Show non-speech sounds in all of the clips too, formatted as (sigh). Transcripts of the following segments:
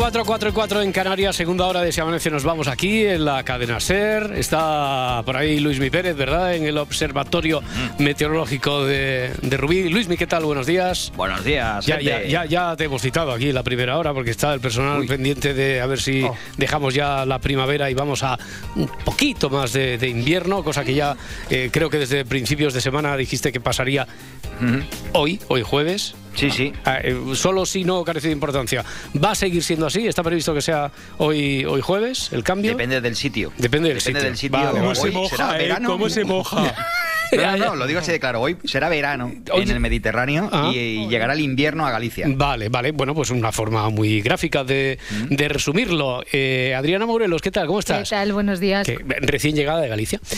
4, 4 y 4 en Canarias, segunda hora de Si Amanece nos vamos aquí en la cadena SER. Está por ahí Luis Mi Pérez, ¿verdad? En el Observatorio Meteorológico de, de Rubí. Luis Mi, ¿qué tal? Buenos días. Buenos días. Ya, ya, ya, ya te hemos citado aquí en la primera hora porque está el personal pendiente de a ver si Oh. dejamos ya la primavera y vamos a un poquito más de, de invierno, cosa que ya eh, creo que desde principios de semana dijiste que pasaría hoy, hoy jueves. Sí, sí. Ah, eh, solo si no carece de importancia. ¿Va a seguir siendo así? ¿Está previsto que sea hoy, hoy jueves el cambio? Depende del sitio. Depende del Depende sitio. del sitio. Vale, Hoy vale. será verano. moja? (laughs) (laughs) No, no, no, lo digo así de claro. Hoy será verano Oye. en el Mediterráneo Ah. y, y llegará el invierno a Galicia. Vale, vale. Bueno, pues una forma muy gráfica de, de resumirlo. Eh, Adriana Morelos, ¿qué tal? ¿Cómo ¿Qué estás? tal? Buenos días. Que- recién llegada de Galicia. (laughs)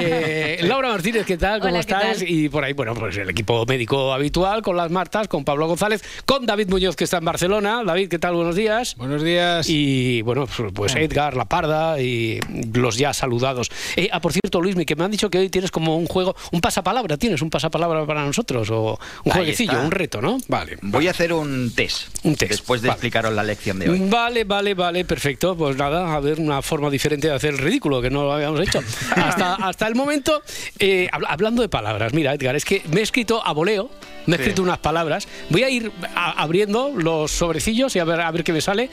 Eh, Laura Martínez, ¿qué tal? ¿Cómo Hola, ¿qué estás? tal? Y por ahí, bueno, pues el equipo médico habitual, con las Martas, con Pablo González, con David Muñoz, que está en Barcelona. David, ¿qué tal? Buenos días. Buenos días. Y bueno, pues- pues Edgar, La Parda y los ya saludados. Eh, ah, por cierto, Luismi, que me han dicho que hoy tienes como un juego, un pasapalabra, ¿tienes un pasapalabra para nosotros? O un Ahí jueguecillo, está. un reto, ¿no? Vale. Voy a hacer un test. Un test, Después de vale. explicaros la lección de hoy. Vale, vale, vale, perfecto. Pues nada, a ver una forma diferente de hacer el ridículo que no lo habíamos hecho. (laughs) Hasta, hasta el momento, eh, habla- hablando de palabras, mira, Edgar, es que me he escrito a voleo, me he escrito unas palabras. Voy a ir a- abriendo los sobrecillos y a ver, a ver qué me sale.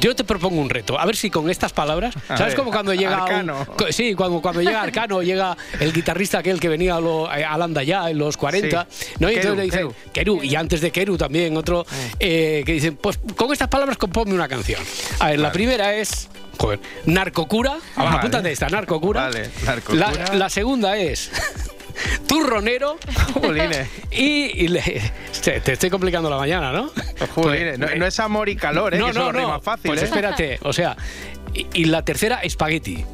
Yo te propongo un reto, a ver si con estas palabras, A ¿sabes ver, como cuando llega un- Arcano. co- sí, cuando, cuando llega Arcano, (laughs) llega el guitarrista aquel que venía a, lo, a Landa ya en los 40, Sí. ¿no? Y Keru, entonces le dicen, Keru, y antes de Keru también otro, eh, que dicen, pues con estas palabras componme una canción. A ver, la primera es, joder, narcocura, Vale. apúntate esta, narcocura. Vale, narcocura. La, la segunda es (laughs) turronero. (laughs) Y, y le- te, te estoy complicando la mañana, ¿no? Jolines, no, no es amor y calor, ¿eh? que eso lo rima fácil, Pues ¿eh? espérate, o sea, y, y la tercera, espagueti.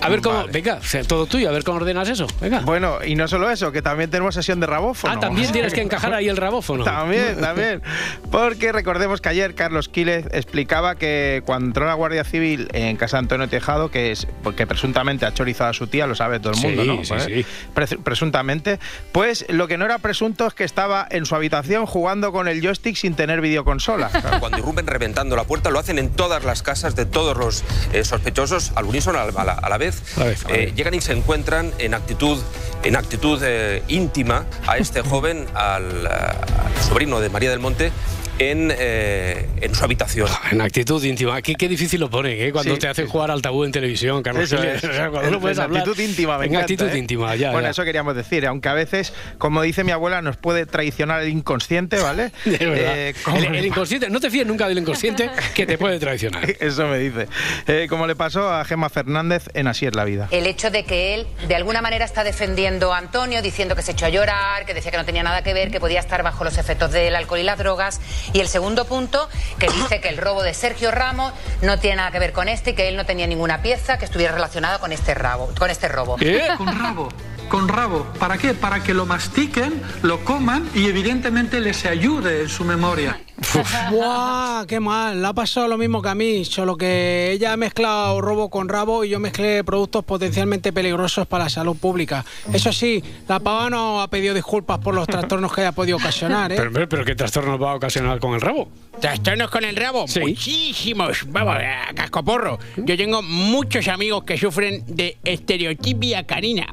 A ver cómo, Vale. venga, todo tuyo, a ver cómo ordenas eso. Venga. Bueno, y no solo eso, que también tenemos sesión de rabófono. ah, también tienes que encajar ahí el rabófono. También, (laughs) también. Porque recordemos que ayer Carlos Quílez explicaba que cuando entró la Guardia Civil en casa de Antonio Tejado, que es porque presuntamente ha chorizado a su tía, lo sabe todo el Sí, mundo, ¿no? sí, Pues, sí. pres- presuntamente, pues lo que no era presunto es que estaba en su habitación jugando con el joystick sin tener videoconsola. (laughs) Cuando irrumpen reventando la puerta, lo hacen en todas las casas de todos los eh, sospechosos al unísono, a la, a la- la vez. A a Eh, llegan y se encuentran en actitud, en actitud eh, íntima a este (laughs) joven, al, al sobrino de María del Monte, en, eh, en su habitación. En actitud íntima. Qué, qué difícil lo ponen, ¿eh? Cuando Sí, te hacen sí. jugar al tabú en televisión, Carlos. Eso es. (laughs) O sea, cuando En- no puedes en hablar. actitud íntima, me En encanta, actitud ¿eh? íntima, ya. Bueno, ya. eso queríamos decir, aunque a veces, como dice mi abuela, nos puede traicionar el inconsciente, ¿vale? (laughs) De verdad. Eh, como- el, el inconsciente, no te fíes nunca del inconsciente que te puede traicionar. (laughs) Eso me dice. Eh, como le pasó a Gemma Fernández en Así es la vida. El hecho de que él, de alguna manera, está defendiendo a Antonio, diciendo que se echó a llorar, que decía que no tenía nada que ver, que podía estar bajo los efectos del alcohol y las drogas. Y el segundo punto, que dice que el robo de Sergio Ramos no tiene nada que ver con este y que él no tenía ninguna pieza que estuviera relacionada con este, rabo, con este robo. ¿Qué? con rabo, con rabo. ¿Para qué? Para que lo mastiquen, lo coman y evidentemente les ayude en su memoria. (laughs) ¡Buah! ¡Qué mal! Le ha pasado lo mismo que a mí, solo que ella ha mezclado robo con rabo y yo mezclé productos potencialmente peligrosos para la salud pública. Eso sí, la pava no ha pedido disculpas por los trastornos que haya podido ocasionar, ¿eh? Pero, pero, ¿qué trastorno va a ocasionar con el rabo? ¿Trastornos con el rabo? Sí. Muchísimos. Vamos, a cascoporro. Yo tengo muchos amigos que sufren de estereotipia canina.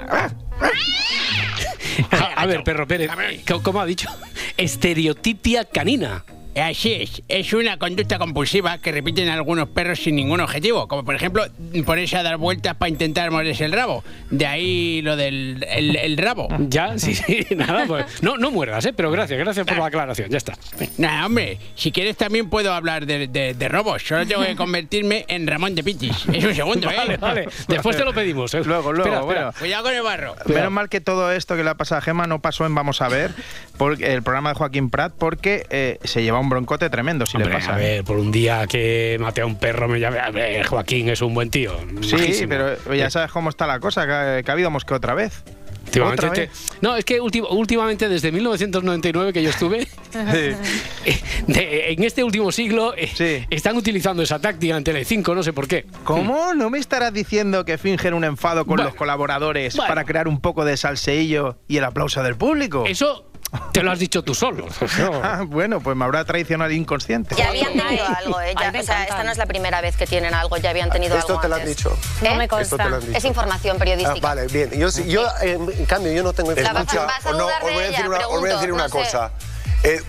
A, (laughs) a ver, perro Pérez, ¿cómo- ¿cómo ha dicho? Estereotipia canina. Así es, es una conducta compulsiva que repiten algunos perros sin ningún objetivo, como por ejemplo ponerse a dar vueltas para intentar morderse el rabo. De ahí lo del el, el rabo. Ya, sí, sí, (laughs) nada, pues. No, no muerdas, ¿eh? Pero gracias, gracias por la aclaración, ya está. Nada, hombre, si quieres también puedo hablar de, de- de robos, solo tengo que convertirme en Ramón de Pitis. Es un segundo, ¿eh? Vale, vale. Después te lo pedimos, ¿eh? Luego, luego, Espera, espera. bueno. Cuidado con el barro. Menos mal que todo esto que le ha pasado a Gema no pasó en Vamos a ver, porque, el programa de Joaquín Prat, porque eh, se lleva un broncote tremendo si Hombre, le pasa. a ver, por un día que maté a un perro me llame. A ver, Joaquín es un buen tío. Sí, majísimo. pero ya sabes cómo está la cosa, que, que ha habido mosqueo otra vez. Últimamente ¿Otra te- vez? no, es que últimamente, desde 1999 que yo estuve, (laughs) (laughs) de- en este último siglo, eh, están utilizando esa táctica en Telecinco, no sé por qué. ¿Cómo? ¿No me estarás diciendo que fingen un enfado con Bueno. los colaboradores Bueno. para crear un poco de salseillo y el aplauso del público? Eso te lo has dicho tú solo. (laughs) Ah, bueno, pues me habrá traicionado el inconsciente. Ya habían tenido algo, ¿eh? Ya- o sea, esta no es la primera vez que tienen algo, ya habían tenido Esto algo te lo han dicho. ¿Eh? No me consta. Esto te lo han dicho. Es información Ah, periodística. vale, bien. Yo, sí- yo en, en cambio, yo no tengo La vas a- información. vas a o no, os voy a decir ella, una, os voy a pregunto, decir una no sé. Eh,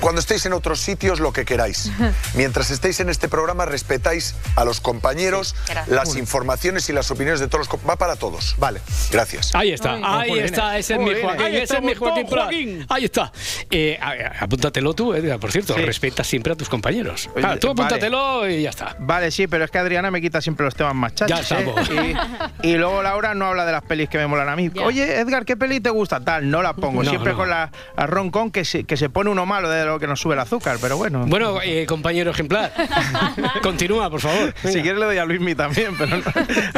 cuando estéis en otros sitios, lo que queráis. (laughs) Mientras estéis en este programa, respetáis a los compañeros, gracias. las informaciones y las opiniones de todos los... Va para todos. Vale, gracias. Ahí está, ahí está, ese es mi. Joaquín, Ahí ese es mi estamos, Joaquín. Joaquín. Ahí está. Eh, a- apúntatelo tú, Edgar, por cierto, respetas siempre a tus compañeros. Oye, Ah, tú vale. apúntatelo y ya está. Vale, sí, pero es que Adriana me quita siempre los temas más chachos. Ya estamos. ¿eh? Y, y luego Laura no habla de las pelis que me molan a mí. Ya. Oye, Edgar, ¿qué peli te gusta? Tal, no la pongo. No, siempre no. con la, la roncón que se, que se pone uno malo de lo que nos sube el azúcar, pero bueno. Bueno, eh, compañero ejemplar, (laughs) continúa, por favor. Si quieres le doy a Luismi también, pero no.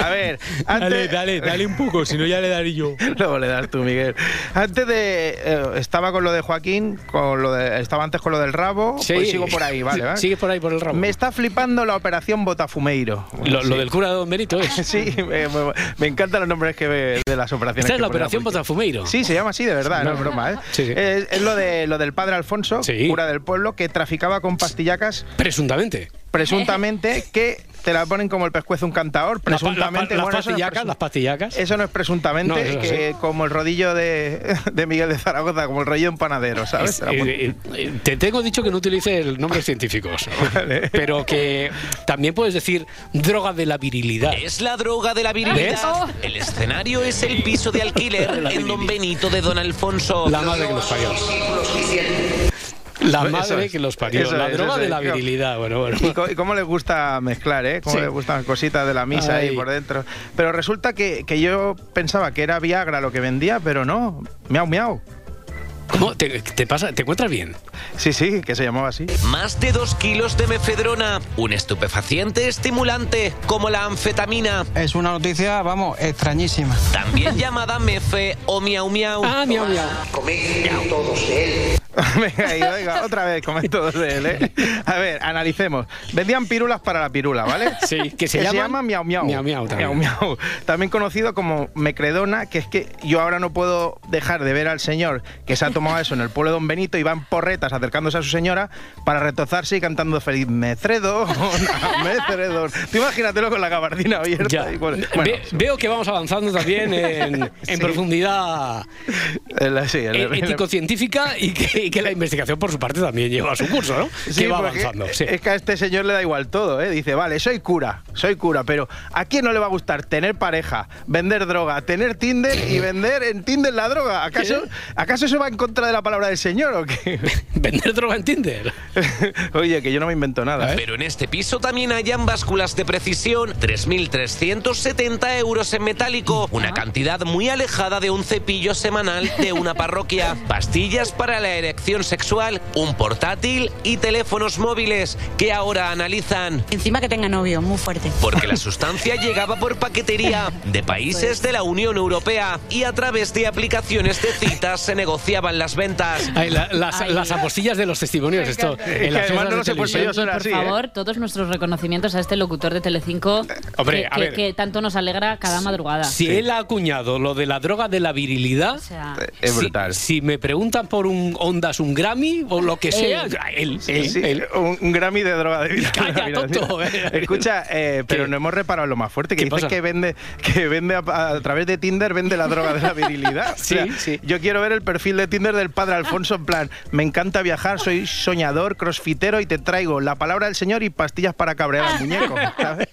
A ver, (laughs) antes... Dale, dale, dale un poco, si no ya le daré yo. (laughs) Luego le das tú, Miguel. Antes de... eh, estaba con lo de Joaquín, con lo de, estaba antes con lo del rabo, Sí. pues sigo por ahí, vale, ¿vale? Sigue por ahí por el rabo. Me está flipando la operación Botafumeiro. Lo, lo Sí. del cura de Don Benito es. Sí, me, me- me encantan los nombres que ve de las operaciones. Esta es que la operación. Botafumeiro. Sí, se llama así, de verdad, no, es broma, ¿eh? Sí, sí. Es, es lo, de, lo del padre Alfonso, cura del pueblo, que traficaba con pastillacas. Presuntamente. Presuntamente, (laughs) que te la ponen como el pescuezo un cantador. Pa- pa- Presuntamente. las bueno, eso no es pastillacas, presun- las pastillacas. Eso no es presuntamente, No, eso que sí. como el rodillo de, de Miguel de Zaragoza, como el rollo de un panadero, ¿sabes? Es- eh, eh, te tengo dicho que no utilices nombres científicos, (laughs) pero que también puedes decir droga de la virilidad. Es la droga de la ¿Ves? virilidad. El escenario es el piso de alquiler (laughs) en Don Benito de Don Alfonso. La madre que los parió. La madre es. que los parió. Eso la es, droga de es. la virilidad. Bueno, bueno. Y, cómo les gusta mezclar, ¿eh? Cómo Sí. les gustan cositas de la misa ahí Ay. por dentro. Pero resulta que, que yo pensaba que era Viagra lo que vendía, pero no. Miau, miau. ¿Cómo? ¿Te, te pasa? ¿Te encuentras bien? Sí, sí, que se llamaba así. Más de dos kilos de mefedrona, un estupefaciente estimulante como la anfetamina. Es una noticia, vamos, extrañísima. También llamada mefe o miau miau. Ah, miau miau. Coméis todos de él. (laughs) Venga, y oiga, otra vez comento de él, ¿eh? A ver, analicemos. Vendían pirulas para la pirula, ¿vale? (laughs) Sí, que se llaman- llama miau miau. Miau miau también. Miau miau. También conocido como mecredona, que es que yo ahora no puedo dejar de ver al señor que se ha tomado eso en el pueblo de Don Benito y va en porretas acercándose a su señora para retozarse y cantando feliz mecredo, (laughs) mecredo. Tú imagínatelo con la gabardina abierta. Ya. y Ve- bueno, veo que vamos avanzando también en, en Sí. profundidad sí, ético-científica y que, y que la investigación por su parte también lleva su curso, ¿no? Sí, que va avanzando. sí. Es que a este señor le da igual todo, ¿eh? Dice, vale, soy cura, soy cura, pero ¿a quién no le va a gustar tener pareja, vender droga, tener Tinder y vender en Tinder la droga? ¿Acaso, ¿acaso eso va en contra de la palabra del señor o qué? (laughs) ¿Vender droga en Tinder? (laughs) Oye, que yo no me invento nada, ¿eh? Pero en este piso también hayan básculas de precisión, 3.370 euros en metálico, una cantidad muy alejada de un cepillo semanal de una parroquia, (laughs) pastillas para la erección sexual, un portátil y teléfonos móviles que ahora analizan. Encima que tenga novio, muy fuerte. Porque la (laughs) sustancia llegaba por paquetería de países de la Unión Europea y a través de aplicaciones de citas se negociaban las ventas. Ay, la- las, las apostillas de los testimonios, esto. en las de televisión. Y, por favor, todos nuestros reconocimientos a este locutor de Telecinco Hombre, que, a que- ver. que tanto nos alegra cada madrugada. Si él ha acuñado lo de la droga de la virilidad, sea, Es si- brutal. Si, me preguntan por un, un mandas un Grammy o lo que sea, él, él, Sí, él. Un, un Grammy de droga de vida. (laughs) Calla, Mira, tonto. mira. (laughs) Escucha, eh, pero no hemos reparado lo más fuerte, que ¿Qué dices pasa? que vende, que vende a, a través de Tinder, vende la droga de la virilidad. (laughs) Sí, O sea, sí. Yo quiero ver el perfil de Tinder del padre Alfonso en plan, me encanta viajar, soy soñador, crossfitero y te traigo la palabra del Señor y pastillas para cabrear al muñeco. ¿sabes?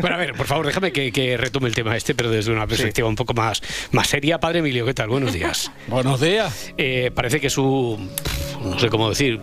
Bueno, a ver, por favor, déjame que, que retome el tema este, pero desde una perspectiva un poco más, más seria. Padre Emilio, ¿qué tal? Buenos días. Buenos días. Eh, parece que su, no sé cómo decir,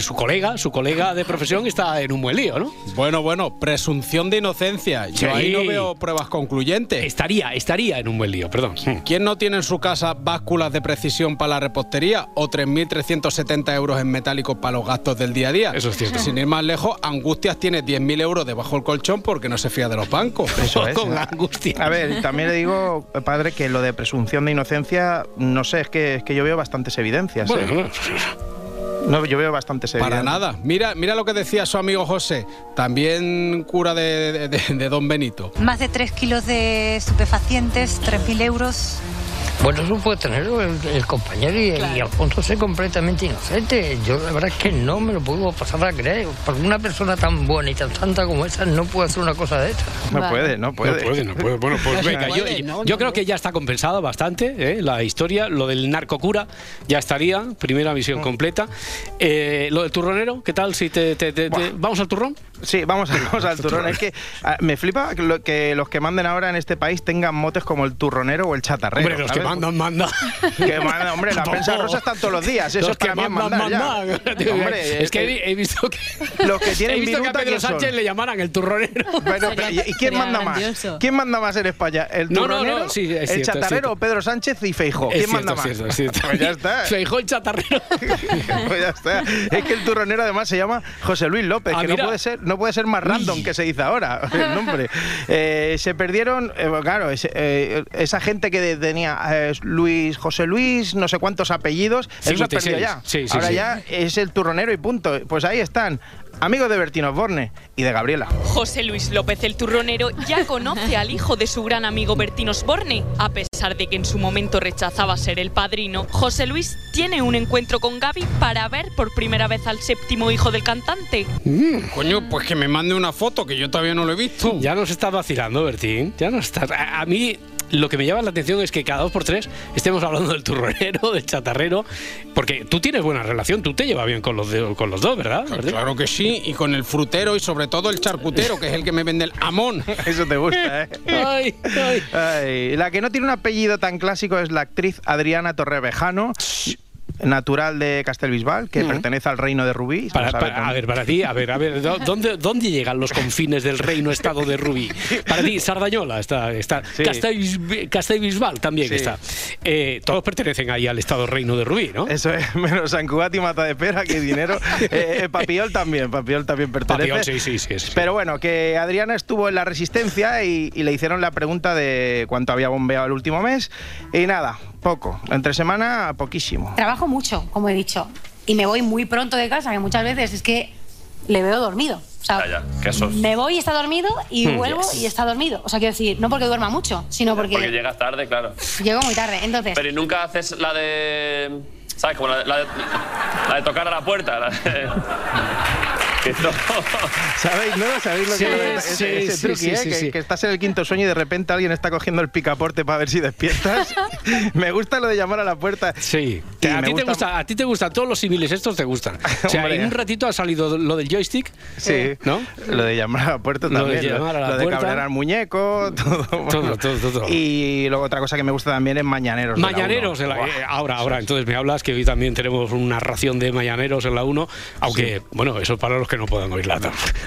su colega, su colega de profesión está en un buen lío, ¿no? Bueno, bueno, presunción de inocencia. Yo Sí. ahí no veo pruebas concluyentes. Estaría, estaría en un buen lío, perdón. ¿Quién no tiene en su casa básculas de precisión para la repostería o 3.370 euros en metálicos para los gastos del día a día? Eso es cierto. Sin ir más lejos, Angustias tiene 10.000 euros debajo del colchón porque no se fía de los bancos. Eso es. Con ¿eh? angustia. A ver, también le digo, padre, que lo de presunción de inocencia, no sé, es que, es que yo veo bastantes evidencias. ¿eh? Bueno, No, yo veo bastantes evidencias. Para nada. Mira, mira lo que decía su amigo José, también cura de, de- de- de Don Benito. Más de 3 kilos de estupefacientes, 3.000 euros. Bueno, eso puede tenerlo el, el compañero y, y Alfonso es completamente inocente. Yo la verdad es que no me lo puedo pasar a creer. Porque una persona tan buena y tan santa como esa no puede hacer una cosa de esta. No puede, no puede. No puede, no puede. Bueno, pues (laughs) venga, yo, yo creo que ya está compensada bastante ¿eh? la historia. Lo del narcocura ya estaría, primera misión completa. Eh, lo del turronero, ¿qué tal? Si te, te- te- te- ¿Vamos al turrón? Sí, vamos, a- vamos al turrón. Es que ah, me flipa que, lo- que los que manden ahora en este país tengan motes como el turronero o el chatarrero. Hombre, los que ¿sabes? mandan, mandan. Que mandan, hombre, la prensa rosa están todos los días. Eso Los es para que mí es mandan, mandar ya. mandan. (laughs) Hombre, es que eh, he, he visto que, (laughs) los que tienen he visto que a Pedro. Sánchez le llamaran el turronero. (laughs) Bueno, pero, ¿y, y quién manda grandioso. más? ¿Quién manda más en España? ¿El No, no, no, turronero? sí, es ¿El cierto, chatarrero o Pedro Sánchez y Feijó? ¿Quién cierto, manda más? cierto, cierto. Pues ya está. Feijó el chatarrero. Pues ya está. Es que el turronero además se llama José Luis López, Ah, que mira. no puede ser, no puede ser más random que se dice ahora (laughs) el nombre. Eh, se perdieron, eh, claro, ese- eh, esa gente que tenía Luis, José Luis, no sé cuántos apellidos, eso se ha 56. perdido ya. Sí, sí, ahora sí. ya es el turronero y punto. Pues ahí están, amigos de Bertino Osborne y de Gabriela. José Luis López el Turronero ya conoce al hijo de su gran amigo Bertín Osborne. A pesar de que en su momento rechazaba ser el padrino, José Luis tiene un encuentro con Gaby para ver por primera vez al séptimo hijo del cantante. Coño, pues que me mande una foto que yo todavía no lo he visto. Ya nos está vacilando, Bertín. Ya nos está. A, a mí lo que me llama la atención es que cada dos por tres estemos hablando del turronero, del chatarrero, porque tú tienes buena relación, tú te llevas bien con los, de- con los dos, ¿verdad? Claro que sí, y con el frutero y sobre todo el charcutero, que es el que me vende el amón. (laughs) Eso te gusta, ¿eh? Ay, ay. Ay, la que no tiene un apellido tan clásico es la actriz Adriana Torrevejano, natural de Castelbisbal, que pertenece al reino de Rubí. Para- para- a ver, para ti, a ver, a ver, ¿dó- ¿dónde, ¿dónde llegan los confines del reino estado de Rubí? Para ti, Sardañola está, está Sí. Castellbisbal también Sí. está. Eh, todos pertenecen ahí al estado reino de Rubí, ¿no? Eso es, (laughs) menos San Cugat y Mata de Pera, que dinero. (laughs) Eh, eh, Papiol también, Papiol también pertenece. Papiol, sí, sí, sí, sí. Pero bueno, que Adriana estuvo en la Resistencia y, y le hicieron la pregunta de cuánto había bombeado el último mes. Y nada, poco. Entre semana, poquísimo. Trabajo mucho, como he dicho, y me voy muy pronto de casa, que muchas veces es que le veo dormido. O sea, Ya, ya, que eso es- me voy y está dormido y Hmm. vuelvo Yes. y está dormido. O sea, quiero decir, no porque duerma mucho, sino porque, Porque llegas tarde, claro. llego muy tarde. Entonces, Pero ¿y nunca haces la de. ¿Sabes? Como la, la de, la de tocar a la puerta. La de- que. (laughs) ¿Sabéis, no? ¿Sabéis lo que Sí, ese, sí, ese sí, truqui, sí, eh? que, que estás en el quinto sueño y de repente alguien está cogiendo el picaporte para ver si despiertas. (laughs) me gusta lo de llamar a la puerta. Sí. A, ti te gusta- gusta, a ti te gustan todos los civiles estos te gustan. (laughs) O sea, Hombre. en un ratito ha salido lo del joystick. Sí, ¿No? Lo de llamar a la puerta Lo de también. Lo, llamar a la lo de puerta. cabrear al muñeco, todo. bueno. Todo, todo, todo. Y luego otra cosa que me gusta también es Mañaneros. de la Mañaneros, en la- Buah. eh, ahora, ahora. Entonces me hablas que hoy también tenemos una ración de mañaneros en la 1, aunque, bueno, eso para los que no puedan oír la,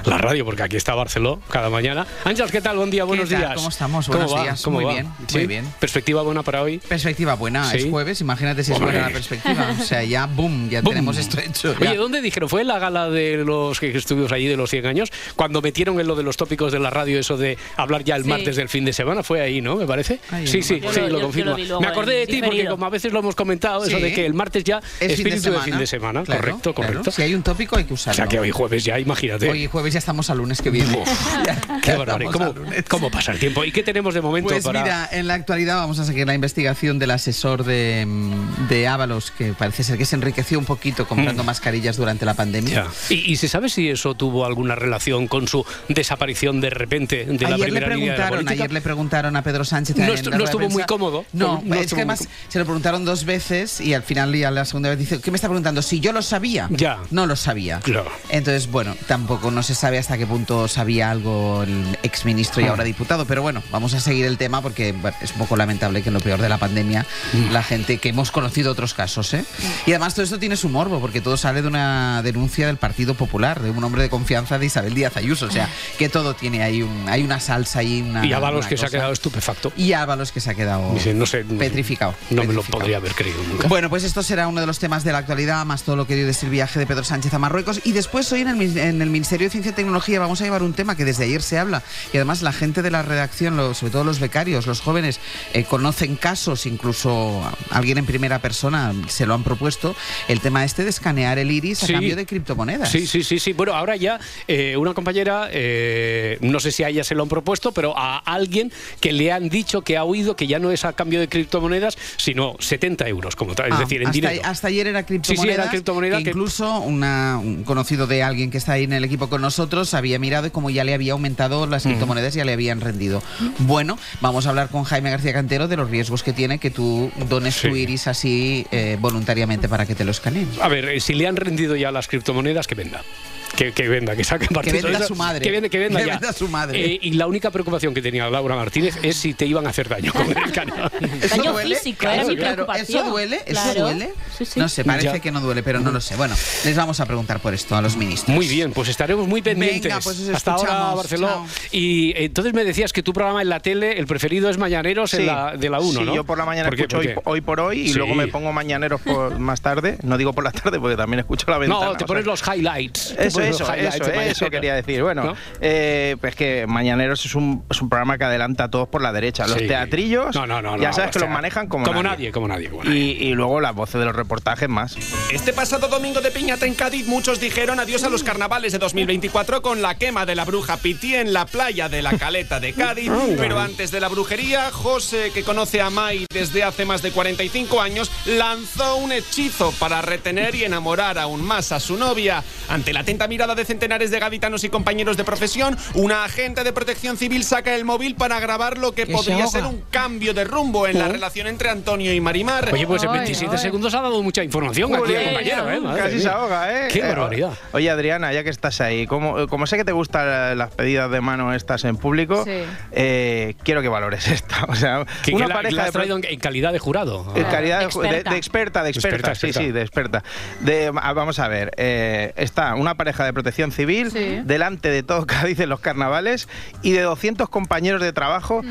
la radio, porque aquí está Barceló cada mañana. Ángels, ¿qué tal? Buen día, buenos ¿Qué tal? días. ¿Cómo estamos? ¿Cómo Buenos va? días. ¿Cómo Muy va? bien, ¿Sí? muy bien. ¿Perspectiva buena para hoy? Perspectiva buena, Sí. es jueves, imagínate si es buena la perspectiva. O sea, ya, boom, ya Boom. tenemos esto hecho. ya. Oye, ¿dónde dijeron? ¿Fue en la gala de los que estuvimos allí de los 100 años? Cuando metieron en lo de los tópicos de la radio eso de hablar ya el Sí. martes del fin de semana, fue ahí, ¿no? Me parece. Ay, sí, no sí, sí, lo confirmo. Me acordé de ti porque como a veces lo hemos comentado, eso de que el martes ya Es fin de espíritu de semana. fin de semana. Correcto, correcto. Si hay un tópico hay que O usarlo. sea que hoy jueves ya, imagínate. Hoy jueves ya estamos al lunes que viene. (laughs) Ya- Qué ya barbaridad. estamos ¿Cómo, cómo pasa el tiempo? ¿Y qué tenemos de momento Pues para.? mira, en la actualidad vamos a seguir la investigación del asesor de, mm, de Ábalos los que parece ser que se enriqueció un poquito comprando mascarillas durante la pandemia. ¿Y, y se sabe si eso tuvo alguna relación con su desaparición de repente de la Ayer le, primera de la preguntaron, ayer le preguntaron a Pedro Sánchez. No la no estuvo muy cómodo. No, No es que además se lo preguntaron dos veces y al final y a la segunda vez dice, ¿qué me está preguntando? Si yo lo sabía. Ya. No lo sabía. Claro. Entonces, bueno, tampoco no se sabe hasta qué punto sabía algo el exministro y Ah. ahora diputado, pero bueno, vamos a seguir el tema porque bueno, es un poco lamentable que en lo peor de la pandemia Mm. la gente que hemos conocido otros casos, ¿eh? Y además todo esto tiene su morbo porque todo sale de una denuncia del Partido Popular, de un hombre de confianza de Isabel Díaz Ayuso, o sea, que todo tiene ahí un, hay una salsa ahí, una Y Ábalos que se ha quedado estupefacto. y Ábalos que se ha quedado Dice, no sé, petrificado. No me lo podría haber creído nunca. Bueno, pues esto será uno de los temas de la actualidad, más todo lo que dio de el viaje de Pedro Sánchez a Marruecos. Y después, hoy en el, en el Ministerio de Ciencia y Tecnología, vamos a llevar un tema que desde ayer se habla. Y además, la gente de la redacción, sobre todo los becarios, los jóvenes, eh, conocen casos, incluso alguien en primera persona se lo han propuesto, el tema este de escanear el iris a Sí. cambio de criptomonedas. Sí, sí, sí, sí. Bueno, ahora ya eh, una compañera, eh, no sé si a ella se lo han propuesto, pero a alguien que le han dicho que ha oído que ya no es a cambio de criptomonedas, sino 70 euros, como tal, es Ah, decir, en hasta, dinero. hasta ayer era Sí, criptomonedas. sí, era criptomoneda que que- incluso una- un conocido de alguien que está ahí en el equipo con nosotros había mirado y como ya le había aumentado las Mm. criptomonedas, ya le habían rendido. Bueno, vamos a hablar con Jaime García Cantero de los riesgos que tiene que tú dones tu iris así eh, voluntariamente para que te lo escaneen. A ver, eh, si le han rendido ya las criptomonedas, que venda. Que, que venda, que saque partido. venda de a eso. su madre. Que venda, que venda Que ya. venda a su madre. Eh, y la única preocupación que tenía Laura Martínez es si te iban a hacer daño con el canal. (laughs) Daño físico, era mi preocupación. ¿Eso duele? ¿Eso Claro. duele? Sí, sí. No sé, parece Ya. que no duele, pero no lo sé. Bueno, les vamos a preguntar por esto a los ministros. Muy bien, pues estaremos muy pendientes. Venga, pues Hasta ahora. Barcelona. Chao. Y eh, entonces me decías que tu programa en la tele, el preferido es Mañaneros en la, de la 1, Sí, ¿no? yo por la mañana escucho ¿Por hoy, hoy por hoy y Sí. luego me pongo mañaneros por más tarde. No digo por la (laughs) tarde porque también escucho la ventana. No, te o pones sea, los highlights. Eso, eso, eso, eso quería decir. Bueno, ¿No? eh, pues que Mañaneros es un, es un programa que adelanta a todos por la derecha. Los Sí. teatrillos, No, no, no, ya sabes que sea, los manejan como, como nadie, como nadie. como Y, y luego las voces de los reportajes más. Este pasado domingo de Piñata en Cádiz muchos dijeron adiós a los carnavales de 2024 con la quema de la bruja Piti en la playa de la Caleta de Cádiz. Pero antes de la brujería, José, que conoce a Mai desde hace más de 45 años, lanzó un hechizo para retener y enamorar aún más a su novia. Ante la atenta mirada de centenares de gaditanos y compañeros de profesión, una agente de protección civil saca el móvil para grabar lo que podría ser un cambio de rumbo en la relación entre Antonio y Marimar. Oye, pues en 27 segundos ha dado mucha información aquí el compañero, ¿eh? Madre Casi mía. se ahoga, ¿eh? Qué Eh, barbaridad. Oye, Adriana, ya que estás ahí, como, como sé que te gustan las pedidas de mano estas en público, Sí. eh, quiero que valores esta. (laughs) O sea, Que, una que la, pareja la has traído en, en calidad de jurado. En calidad de, Experta. de- de experta, de experta, Experta, sí, experta. sí, de experta. De, ah, vamos a ver, eh, está una pareja de protección civil Sí. delante de todo (laughs) Cádiz en los carnavales y de 200 compañeros de trabajo.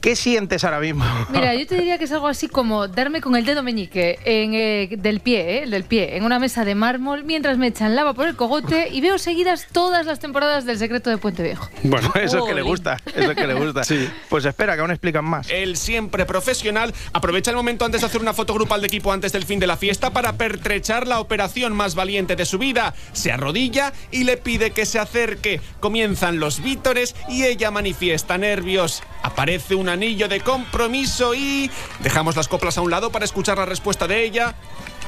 ¿Qué sientes ahora mismo? Mm. (laughs) Mira, yo te diría que es algo así como darme con el dedo meñique en, eh, del pie, eh, del pie, en una mesa de mármol mientras me echan lava por el cogote y veo seguidas todas las temporadas del Secreto de Puente Viejo. Bueno, (laughs) eso es que le gusta, eso es que le gusta. Pues espera, que aún explican más. El siempre profesional aprovecha el momento antes de hacer una foto grupal de equipo antes del fin de la fiesta para pertrechar la operación más valiente de su vida. Se arrodilla y le pide que se acerque. Comienzan los vítores y ella manifiesta nervios. Aparece un anillo de compromiso y dejamos las coplas a un lado para escuchar la respuesta de ella.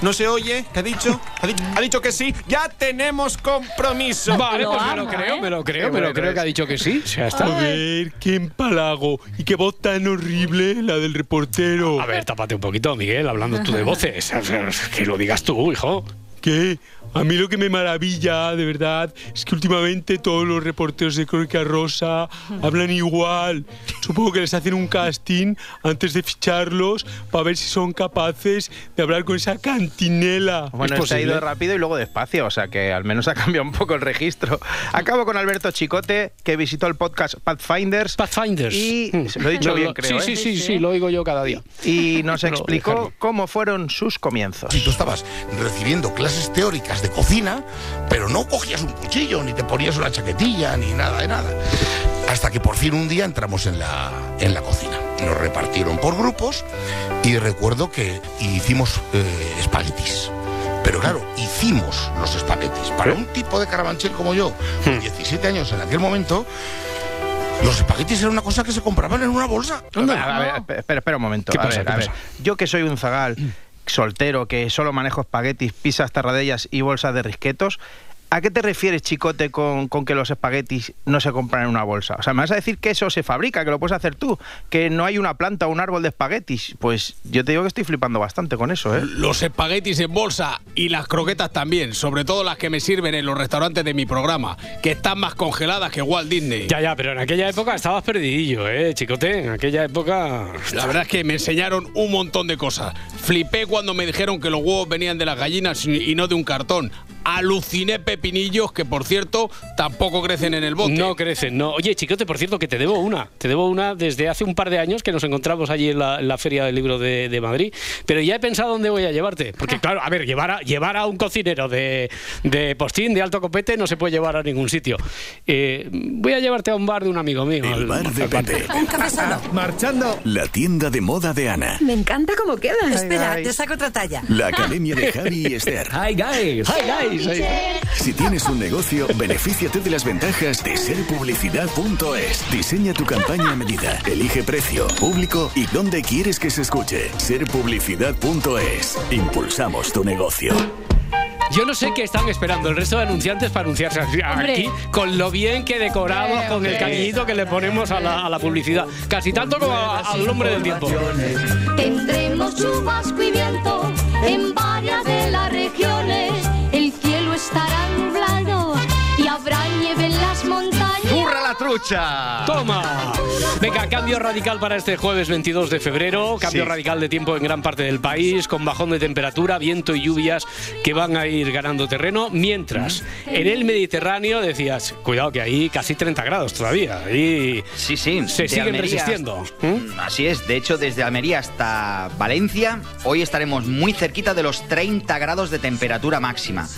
No se oye, ¿qué ha dicho? Ha dicho, ha dicho que sí, ya tenemos compromiso. Vale, pues me lo creo, me lo creo, me lo creo que ha dicho que sí. O sea, está. A ver, qué empalago. Y qué voz tan horrible la del reportero. A ver, tápate un poquito, Miguel, hablando tú de voces. (laughs) Que lo digas tú, hijo. ¿Qué? A mí lo que me maravilla, de verdad, es que últimamente todos los reporteros de Crónica Rosa hablan igual. Supongo que les hacen un casting antes de ficharlos para ver si son capaces de hablar con esa cantinela. Bueno, se ha ido rápido y luego despacio, o sea que al menos ha cambiado un poco el registro. Acabo con Alberto Chicote, que visitó el podcast Pathfinders. Pathfinders. Y Mm. se lo he dicho bien, lo- creo. sí, ¿eh? sí, sí, sí, lo oigo yo cada día. Y nos (laughs) explicó cómo fueron sus comienzos. Si tú estabas recibiendo clases teóricas de cocina, pero no cogías un cuchillo, ni te ponías una chaquetilla, ni nada de nada. Hasta que por fin un día entramos en la, en la cocina. Nos repartieron por grupos y recuerdo que hicimos eh, espaguetis. Pero claro, hicimos los espaguetis. Para un tipo de carabanchel como yo, con 17 años en aquel momento, los espaguetis era una cosa que se compraban en una bolsa. A ver, a ver, espera, espera un momento. ¿Qué a pasa, ver, qué a ver. pasa? Yo que soy un zagal, soltero, que solo manejo espaguetis, pizzas, tarradellas y bolsas de risquetos. ¿A qué te refieres, chicote, con, con que los espaguetis no se compran en una bolsa? O sea, me vas a decir que eso se fabrica, que lo puedes hacer tú, que no hay una planta o un árbol de espaguetis. Pues yo te digo que estoy flipando bastante con eso, ¿eh? Los espaguetis en bolsa y las croquetas también, sobre todo las que me sirven en los restaurantes de mi programa, que están más congeladas que Walt Disney. Ya, ya, pero en aquella época estabas perdidillo, ¿eh, chicote? En aquella época... La verdad es que me enseñaron un montón de cosas. Flipé cuando me dijeron que los huevos venían de las gallinas y no de un cartón. Aluciné pepinillos que, por cierto, tampoco crecen en el bote. No crecen, no. Oye, chicote, por cierto, que te debo una. Te debo una desde hace un par de años que nos encontramos allí en la, en la Feria del Libro de, de Madrid. Pero ya he pensado dónde voy a llevarte. Porque, claro, a ver, llevar a, llevar a un cocinero de, de postín, de alto copete, no se puede llevar a ningún sitio. Eh, voy a llevarte a un bar de un amigo mío. El al- bar de Pepe. Un. Marchando. La tienda de moda de Ana. Me encanta cómo queda. Espera, te saco otra talla. La academia de Javi y Esther. Hi, guys. Hi, guys. Si tienes un negocio, benefíciate de las ventajas de serpublicidad.es. Diseña tu campaña a medida. Elige precio, público y dónde quieres que se escuche. Serpublicidad.es. Impulsamos tu negocio. Yo no sé qué están esperando el resto de anunciantes para anunciarse aquí, Hombre. con lo bien que decoramos, Hombre, con el cariñito que le ponemos a la, a la publicidad. Casi tanto como a- al hombre del tiempo. Tendremos chubasco y viento en varias de las regiones. El cielo estará nublado y habrá nieve en las montañas. ¡Burra la trucha! ¡Toma! Venga, cambio radical para este jueves 22 de febrero. Cambio Sí. radical de tiempo en gran parte del país, con bajón de temperatura, viento y lluvias que van a ir ganando terreno. Mientras, en el Mediterráneo decías, cuidado que ahí casi 30 grados todavía. Ahí Sí, sí. se de siguen Almería resistiendo. Mm, Así es. De hecho, desde Almería hasta Valencia, hoy estaremos muy cerquita de los 30 grados de temperatura máxima.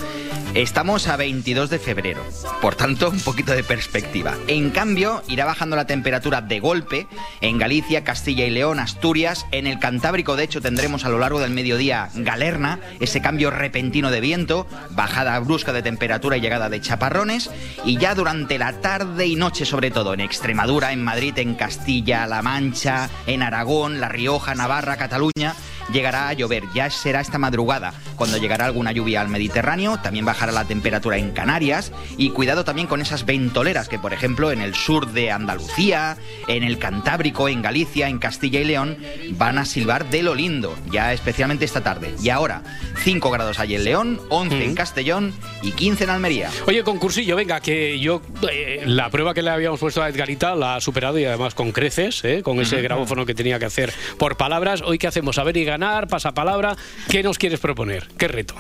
Estamos a 22 de febrero. Por tanto, un poquito de perspectiva. En cambio, irá bajando la temperatura de golpe en Galicia, Castilla y León, Asturias. En el Cantábrico, de hecho, tendremos a lo largo del mediodía Galerna, ese cambio repentino de viento, bajada brusca de temperatura y llegada de chaparrones. Y ya durante la tarde y noche, sobre todo en Extremadura, en Madrid, en Castilla-La Mancha, en Aragón, La Rioja, Navarra, Cataluña, llegará a llover. Ya será esta madrugada cuando llegará alguna lluvia al Mediterráneo. También bajará la temperatura en Canarias. Y cuidado también con esas ventoleras que, por ejemplo, en el sur de Andalucía, en el Cantábrico, en Galicia, en Castilla y León, van a silbar de lo lindo, ya especialmente esta tarde. Y ahora, 5 grados hay en León, 11 en Castellón y 15 en Almería. Oye, concursillo, venga, que yo eh, la prueba que le habíamos puesto a Edgarita la ha superado y además con creces, ¿eh? con ese Ujú. grabófono que tenía que hacer por palabras. Hoy, ¿qué hacemos? Saber y ganar, pasapalabra. ¿Qué nos quieres proponer? ¿Qué reto?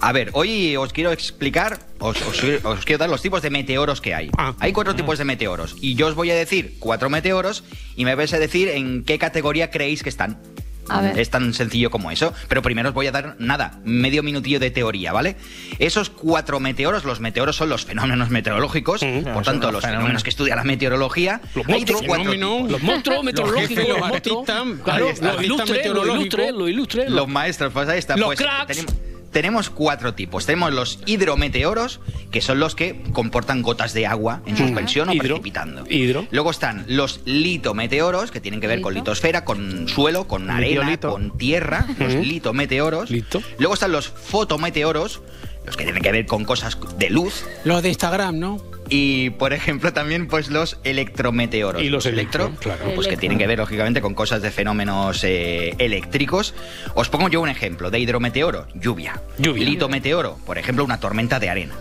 A ver, hoy os quiero explicar, os, os- os quiero dar los tipos de meteoros que hay. Hay cuatro tipos de meteoros y yo os voy a decir cuatro meteoros y me vais a decir en qué categoría creéis que están. A ver. Es tan sencillo como eso, pero primero os voy a dar nada, medio minutillo de teoría, ¿vale? Esos cuatro meteoros, los meteoros son los fenómenos meteorológicos, por tanto, los los fenómenos. fenómenos que estudia la meteorología. Los monstruos, cuatro fenómenos, los monstruos meteorológicos, los los monstruos. artistas, Claro, ahí está, lo artista ilustre, lo meteorológico. ilustre, lo ilustre. Los maestros, pues ahí está. Los pues, cracks. tenemos- tenemos cuatro tipos. Tenemos los hidrometeoros, que son los que comportan gotas de agua en suspensión o Hidro. precipitando. Hidro. Luego están los litometeoros, que tienen que ver con Lito. litosfera, con suelo, con arena, con tierra. Los litometeoros. Luego están los fotometeoros, los que tienen que ver con cosas de luz. Los de Instagram, ¿no? Y, por ejemplo, también pues los electrometeoros. Y los electro, electro, claro. Pues que tienen que ver, lógicamente, con cosas de fenómenos eh, eléctricos. Os pongo yo un ejemplo. De hidrometeoro, lluvia. Lluvia. Litometeoro, por ejemplo, una tormenta de arena.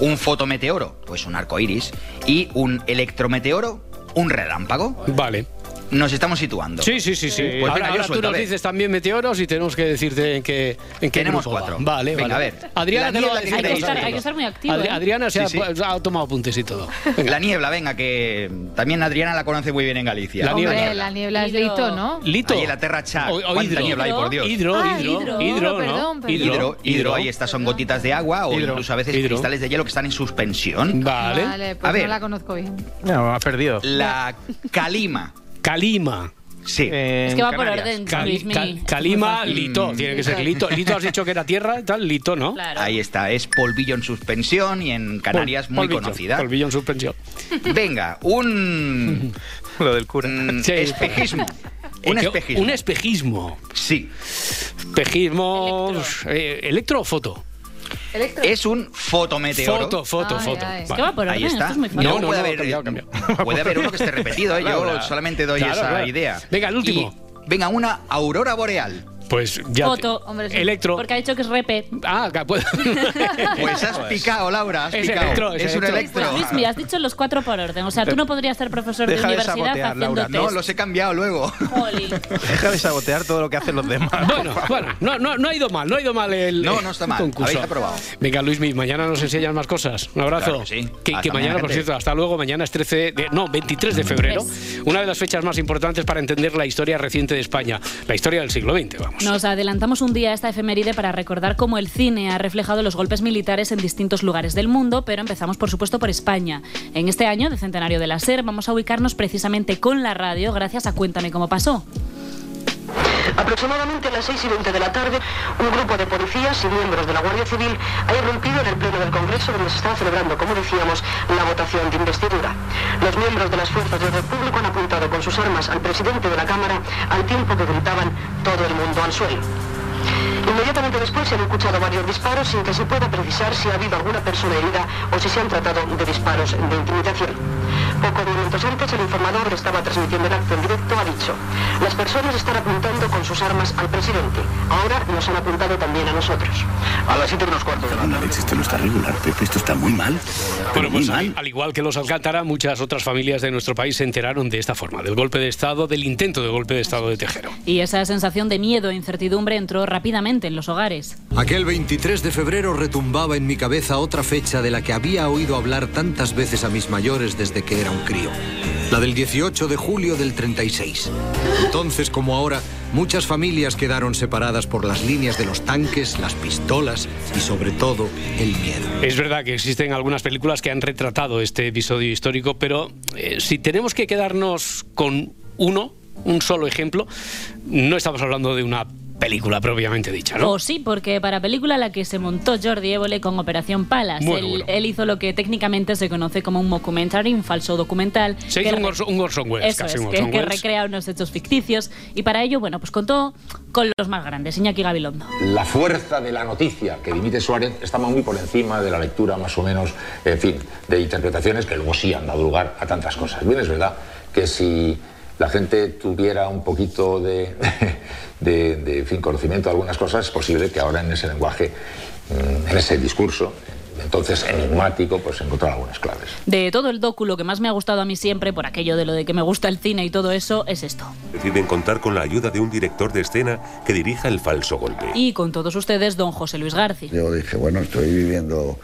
Un fotometeoro, pues un arco iris. Y un electrometeoro, un relámpago. Vale. Nos estamos situando. Sí, sí, sí, sí. Pues ahora venga, yo ahora tú suelto, a nos dices también meteoros y tenemos que decirte en qué, en qué Tenemos grupo va. cuatro. Vale, Venga, vale. a ver. Adriana, La te lo va a decir. Hay que, estar, hay que estar muy activo. Adri- ¿eh? Adriana se ha, Sí, sí. ha tomado apuntes y todo. La niebla, venga, que también Adriana la conoce muy bien en Galicia. La niebla. Hombre, la niebla es lito, ¿no? Lito. Ahí en la Terra Cha. O- o ¿Cuánta hidro. niebla hay, por Dios? Hidro, Ah, hidro, hidro, hidro, ¿no? perdón, perdón. Hidro, hidro, ahí estas son gotitas de agua o incluso a veces cristales de hielo que están en suspensión. Vale. Vale, pues A ver. no la conozco bien. No, has perdido. La calima. Calima. Sí. Es que va por orden, Cali- Luismi. Cal- Calima. Lito. Tiene que ser Lito. Lito has dicho que era tierra, tal, Lito, ¿no? Claro. Ahí está, es polvillo en suspensión y en Canarias Pol- muy polvillo, conocida. Polvillo en suspensión. Venga, un (laughs) Lo del cura. mm, Sí. espejismo. (laughs) Un Eh, espejismo. Un espejismo. Sí. Espejismo. eh, ¿Electro o foto? Es un fotometeoro. Foto, foto, Ay, foto. ay, es que va por Ahí está. esto es muy fácil. No, No, no, puede, no, haber, cambiado, (laughs) cambiado. puede haber uno que esté repetido, (laughs) ¿eh? yo Claro, solamente doy claro, esa claro. idea. Venga, el último. Y, venga, una aurora boreal. Pues ya. Foto, hombre, sí. Electro. Porque ha dicho que es repet. Ah, que puede. (laughs) Pues has picado, Laura, has Es picado. electro, es un electro. electro. Pues Luis, me has dicho los cuatro por orden. O sea, tú no podrías ser profesor de Deja de universidad sabotear, haciendo Laura. test. No, los he cambiado luego. Jolín. (laughs) Deja de sabotear todo lo que hacen los demás. Bueno, bueno, no, no, no ha ido mal, no ha ido mal el, No, no está mal. concurso. Habéis aprobado. Venga, Luismi, mañana nos enseñas más cosas. Un abrazo. Claro que sí. Que, Hasta que mañana, por cierto, hasta luego. Mañana es 13 de, no, 23 de febrero. Una de las fechas más importantes para entender la historia reciente de España. La historia del siglo XX, vamos. Nos adelantamos un día a esta efeméride para recordar cómo el cine ha reflejado los golpes militares en distintos lugares del mundo, pero empezamos por supuesto por España. En este año de centenario de la SER vamos a ubicarnos precisamente con la radio gracias a Cuéntame cómo pasó. Aproximadamente a las 6 y 20 de la tarde, un grupo de policías y miembros de la Guardia Civil ha irrumpido en el Pleno del Congreso donde se estaba celebrando, como decíamos, la votación de investidura. Los miembros de las fuerzas de orden público han apuntado con sus armas al presidente de la Cámara al tiempo que gritaban todo el mundo al suelo. Inmediatamente después se han escuchado varios disparos sin que se pueda precisar si ha habido alguna persona herida o si se han tratado de disparos de intimidación. Pocos momentos antes, el informador que estaba transmitiendo el acto en directo ha dicho, las personas están apuntando con sus armas al presidente. Ahora nos han apuntado también a nosotros. A las 7 unos cuartos de la leche, esto no está regular, Pepe, esto está muy mal. Bueno, pues al, al igual que los Alcántara, muchas otras familias de nuestro país se enteraron de esta forma, del golpe de Estado, del intento de golpe de Estado de Tejero. Y esa sensación de miedo e incertidumbre entró rápidamente en los hogares. Aquel 23 de febrero retumbaba en mi cabeza otra fecha de la que había oído hablar tantas veces a mis mayores desde que era un crío. La del 18 de julio del 36. Entonces, como ahora, muchas familias quedaron separadas por las líneas de los tanques, las pistolas y sobre todo el miedo. Es verdad que existen algunas películas que han retratado este episodio histórico, pero eh, si tenemos que quedarnos con uno, un solo ejemplo, no estamos hablando de una película propiamente dicha, ¿no? O sí, porque para película la que se montó Jordi Évole con Operación Palas. Bueno, él, bueno. él hizo lo que técnicamente se conoce como un mockumentary, un falso documental. Se que hizo un Orson, un Orson Welles, Eso casi es, un que, Orson que Welles. recrea unos hechos ficticios. Y para ello, bueno, pues contó con los más grandes, Iñaki Gabilondo. La fuerza de la noticia que dimite Suárez estaba muy por encima de la lectura más o menos, en fin, de interpretaciones que luego sí han dado lugar a tantas cosas. Bien, es verdad que si la gente tuviera un poquito de, de, de, en fin, conocimiento de algunas cosas, es posible que ahora en ese lenguaje, mm, en ese discurso, entonces enigmático, pues encontrar algunas claves. De todo el docu, lo que más me ha gustado a mí siempre, por aquello de lo de que me gusta el cine y todo eso, es esto. Deciden contar con la ayuda de un director de escena que dirija el falso golpe. Y con todos ustedes, don José Luis García. Yo dije, bueno, estoy viviendo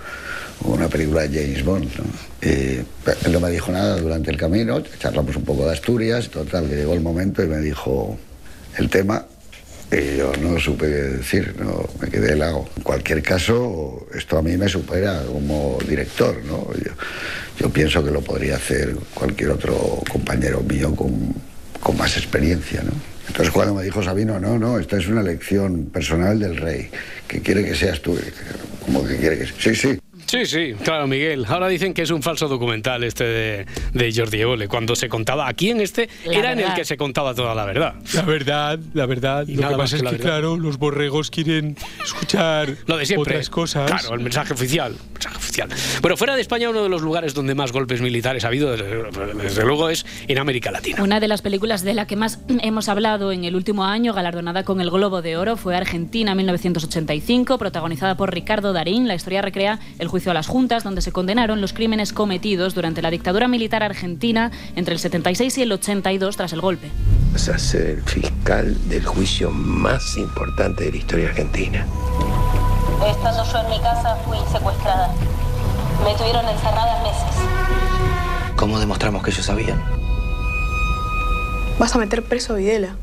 una película de James Bond. ¿no? Y él no me dijo nada durante el camino, charlamos un poco de Asturias, total, que llegó el momento y me dijo el tema y yo no supe qué decir, no, me quedé helado. En cualquier caso, esto a mí me supera como director, ¿no? Yo, yo pienso que lo podría hacer cualquier otro compañero mío con, con más experiencia, ¿no? Entonces cuando me dijo Sabino, no, no, esta es una elección personal del rey, que quiere que seas tú. ¿Cómo que quiere que sea? Sí, sí. Sí, sí, claro, Miguel. Ahora dicen que es un falso documental este de, de Jordi Évole, cuando se contaba aquí en este, La era en el que se contaba toda la verdad. La verdad, la verdad. Y Lo nada que más pasa que es que, claro, los borregos quieren escuchar (laughs) Lo de siempre. otras cosas. Claro, el mensaje oficial. mensaje oficial. Bueno, fuera de España, uno de los lugares donde más golpes militares ha habido, desde, desde luego, es en América Latina. Una de las películas de la que más hemos hablado en el último año, galardonada con el Globo de Oro, fue Argentina 1985, protagonizada por Ricardo Darín. La historia recrea el juicio a las juntas, donde se condenaron los crímenes cometidos durante la dictadura militar argentina entre el 76 y el 82 tras el golpe. Vas a ser el fiscal del juicio más importante de la historia argentina. Estando yo en mi casa fui secuestrada. Me tuvieron encerrada meses. ¿Cómo demostramos que ellos sabían? Vas a meter preso a Videla.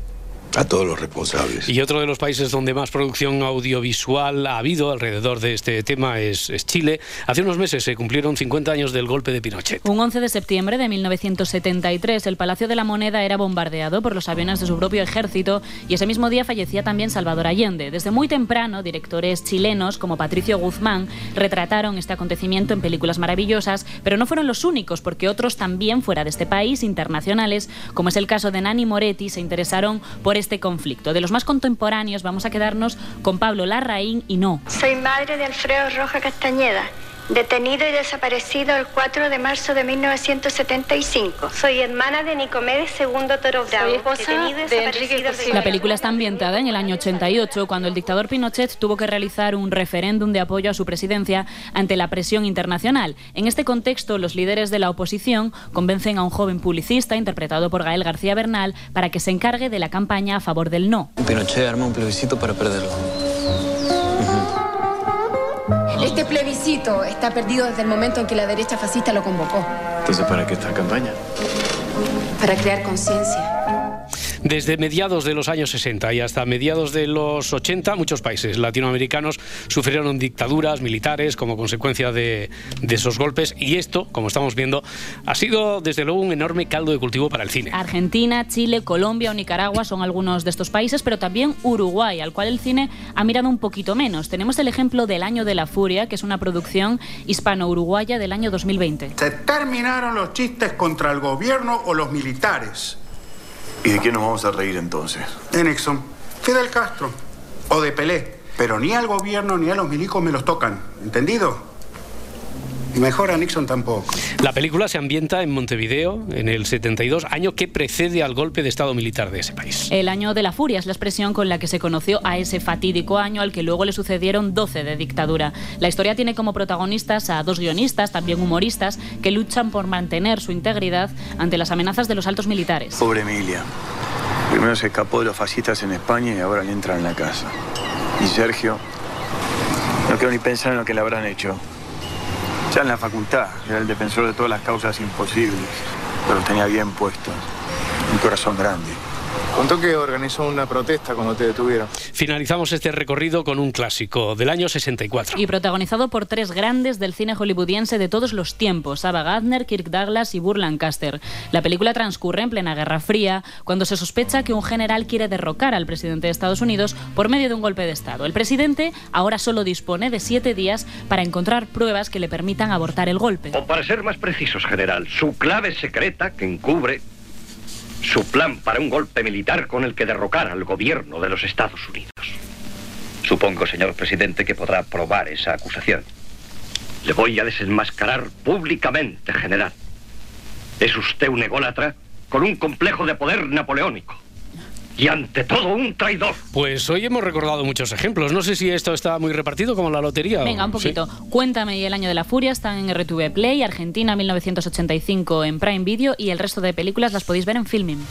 A todos los responsables. Y otro de los países donde más producción audiovisual ha habido alrededor de este tema es, es Chile. Hace unos meses se cumplieron 50 años del golpe de Pinochet. Un 11 de septiembre de 1973, el Palacio de la Moneda era bombardeado por los aviones de su propio ejército y ese mismo día fallecía también Salvador Allende. Desde muy temprano, directores chilenos como Patricio Guzmán retrataron este acontecimiento en películas maravillosas, pero no fueron los únicos, porque otros también fuera de este país, internacionales, como es el caso de Nani Moretti, se interesaron por este conflicto. De los más contemporáneos vamos a quedarnos con Pablo Larraín y no. Soy madre de Alfredo Roja Castañeda, detenido y desaparecido el 4 de marzo de 1975. Soy hermana de Nicomedes II Toro Bravo, Soy esposa detenido y de desaparecido Enrique el La película está ambientada en el año 88, cuando el dictador Pinochet tuvo que realizar un referéndum de apoyo a su presidencia ante la presión internacional. En este contexto, los líderes de la oposición convencen a un joven publicista, interpretado por Gael García Bernal, para que se encargue de la campaña a favor del no. Pinochet arma un plebiscito para perderlo. Este plebiscito está perdido desde el momento en que la derecha fascista lo convocó, Entonces, ¿para qué esta campaña? para crear conciencia. Desde mediados de los años 60 y hasta mediados de los 80, muchos países latinoamericanos sufrieron dictaduras militares como consecuencia de, de esos golpes y esto, como estamos viendo, ha sido desde luego un enorme caldo de cultivo para el cine. Argentina, Chile, Colombia o Nicaragua son algunos de estos países, pero también Uruguay, al cual el cine ha mirado un poquito menos. Tenemos el ejemplo del Año de la Furia, que es una producción hispano-uruguaya del año 2020. Se terminaron los chistes contra el gobierno o los militares. ¿Y de quién nos vamos a reír entonces? De Nixon, Fidel Castro o de Pelé. Pero ni al gobierno ni a los milicos me los tocan. ¿Entendido? Mejor a Nixon tampoco. La película se ambienta en Montevideo en el 72, año que precede al golpe de Estado militar de ese país. El año de la furia es la expresión con la que se conoció a ese fatídico año al que luego le sucedieron 12 de dictadura. La historia tiene como protagonistas a dos guionistas, también humoristas, que luchan por mantener su integridad ante las amenazas de los altos militares. Pobre Emilia. Primero se escapó de los fascistas en España y ahora le entra en la casa. Y Sergio, no quiero ni pensar en lo que le habrán hecho. Ya en la facultad, era el defensor de todas las causas imposibles, pero tenía bien puestos. Un corazón grande. Contó que organizó una protesta cuando te detuvieron. Finalizamos este recorrido con un clásico del año 64. Y protagonizado por tres grandes del cine hollywoodiense de todos los tiempos, Ava Gardner, Kirk Douglas y Burr Lancaster. La película transcurre en plena Guerra Fría, cuando se sospecha que un general quiere derrocar al presidente de Estados Unidos por medio de un golpe de Estado. El presidente ahora solo dispone de siete días para encontrar pruebas que le permitan abortar el golpe. O para ser más precisos, general, su clave secreta que encubre su plan para un golpe militar con el que derrocar al gobierno de los Estados Unidos. Supongo, señor presidente, que podrá probar esa acusación. Le voy a desenmascarar públicamente, general. Es usted un ególatra con un complejo de poder napoleónico. Y ante todo, un traidor. Pues hoy hemos recordado muchos ejemplos. No sé si esto está muy repartido como la lotería. o- Venga, un Sí. poquito. Cuéntame y El Año de la Furia están en RTV Play, Argentina 1985 en Prime Video y el resto de películas las podéis ver en Filming.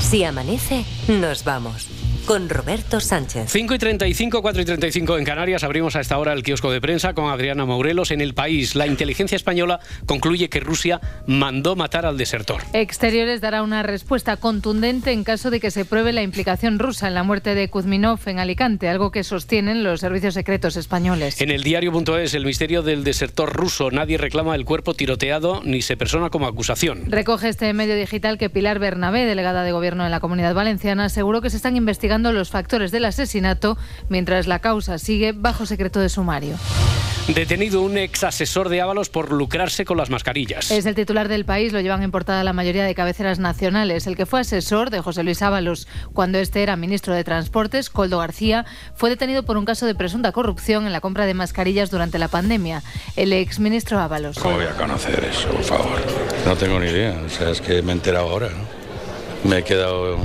Si amanece, nos vamos. Con Roberto Sánchez. 5 y 35, 4 y 35 en Canarias. Abrimos a esta hora el kiosco de prensa con Adriana Maurelos. En el país, la inteligencia española concluye que Rusia mandó matar al desertor. Exteriores dará una respuesta contundente en caso de que se pruebe la implicación rusa en la muerte de Kuzminov en Alicante, algo que sostienen los servicios secretos españoles. En el diario.es, el misterio del desertor ruso. Nadie reclama el cuerpo tiroteado ni se persona como acusación. Recoge este medio digital que Pilar Bernabé, delegada de gobierno en la Comunidad Valenciana, aseguró que se están investigando los factores del asesinato mientras la causa sigue bajo secreto de sumario. Detenido un ex asesor de Ábalos por lucrarse con las mascarillas. Es el titular del país, lo llevan en portada la mayoría de cabeceras nacionales. El que fue asesor de José Luis Ábalos cuando este era ministro de Transportes, Coldo García, fue detenido por un caso de presunta corrupción en la compra de mascarillas durante la pandemia. El exministro Ábalos. ¿Cómo voy a conocer eso, por favor? No tengo ni idea. O sea, es que me he enterado ahora, ¿no? Me he quedado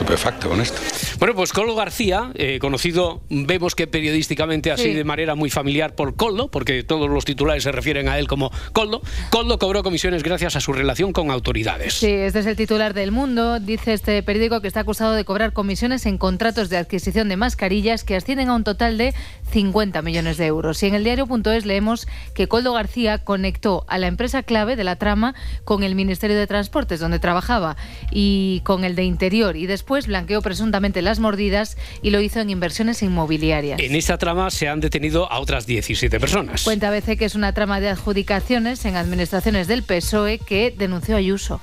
estupefacto con esto. Bueno, pues Coldo García, eh, conocido, vemos que periodísticamente así Sí. de manera muy familiar por Coldo, porque todos los titulares se refieren a él como Coldo. Coldo cobró comisiones gracias a su relación con autoridades. Sí, este es el titular del Mundo. Dice este periódico que está acusado de cobrar comisiones en contratos de adquisición de mascarillas que ascienden a un total de 50 millones de euros. Y en el diario.es leemos que Coldo García conectó a la empresa clave de la trama con el Ministerio de Transportes, donde trabajaba, y con el de Interior. Y después blanqueó presuntamente las mordidas y lo hizo en inversiones inmobiliarias. En esta trama se han detenido a otras 17 personas. Cuenta ABC que es una trama de adjudicaciones en administraciones del PSOE que denunció Ayuso.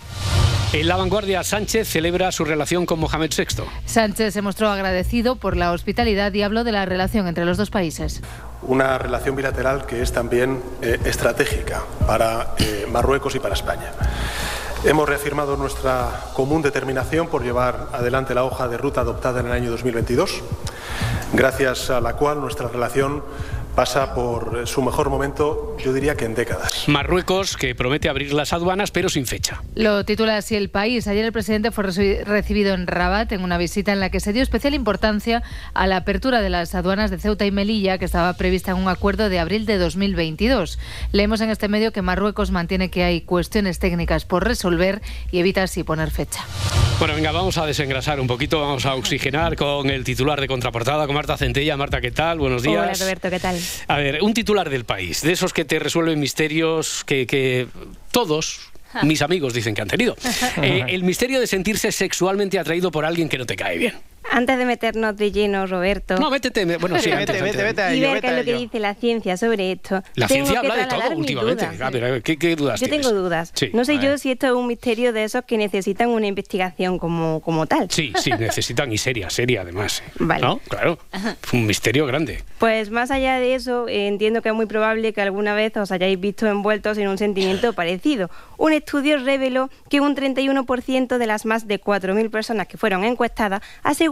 En la vanguardia, Sánchez celebra su relación con Mohamed VI. Sánchez se mostró agradecido por la hospitalidad y habló de la relación entre los dos países. Una relación bilateral que es también eh, estratégica para eh, Marruecos y para España. Hemos reafirmado nuestra común determinación por llevar adelante la hoja de ruta adoptada en el año 2022, gracias a la cual nuestra relación pasa por su mejor momento, yo diría que en décadas. Marruecos, que promete abrir las aduanas, pero sin fecha. Lo titula así el país. Ayer el presidente fue reci- recibido en Rabat en una visita en la que se dio especial importancia a la apertura de las aduanas de Ceuta y Melilla, que estaba prevista en un acuerdo de abril de 2022. Leemos en este medio que Marruecos mantiene que hay cuestiones técnicas por resolver y evita así poner fecha. Bueno, venga, vamos a desengrasar un poquito, vamos a oxigenar con el titular de contraportada, con Marta Centella. Marta, ¿qué tal? Buenos días. Hola Roberto, ¿qué tal? A ver, un titular del país, de esos que te resuelven misterios que, que todos mis amigos dicen que han tenido. (laughs) Eh, el misterio de sentirse sexualmente atraído por alguien que no te cae bien. Antes de meternos de lleno, Roberto. No, métete, me- bueno, sí, antes, antes. y ver qué es lo que dice la ciencia sobre esto. La tengo ciencia que habla de todo últimamente. dudas. A ver, a ver, ¿qué, qué dudas Yo tienes? tengo dudas. Sí, no sé yo si esto es un misterio de esos que necesitan una investigación como, como tal. Sí, sí, necesitan y seria, seria además. ¿eh? Vale. ¿No? Claro. Fue un misterio grande. Pues más allá de eso, eh, entiendo que es muy probable que alguna vez os hayáis visto envueltos en un sentimiento parecido. Un estudio reveló que un 31% de las más de 4.000 personas que fueron encuestadas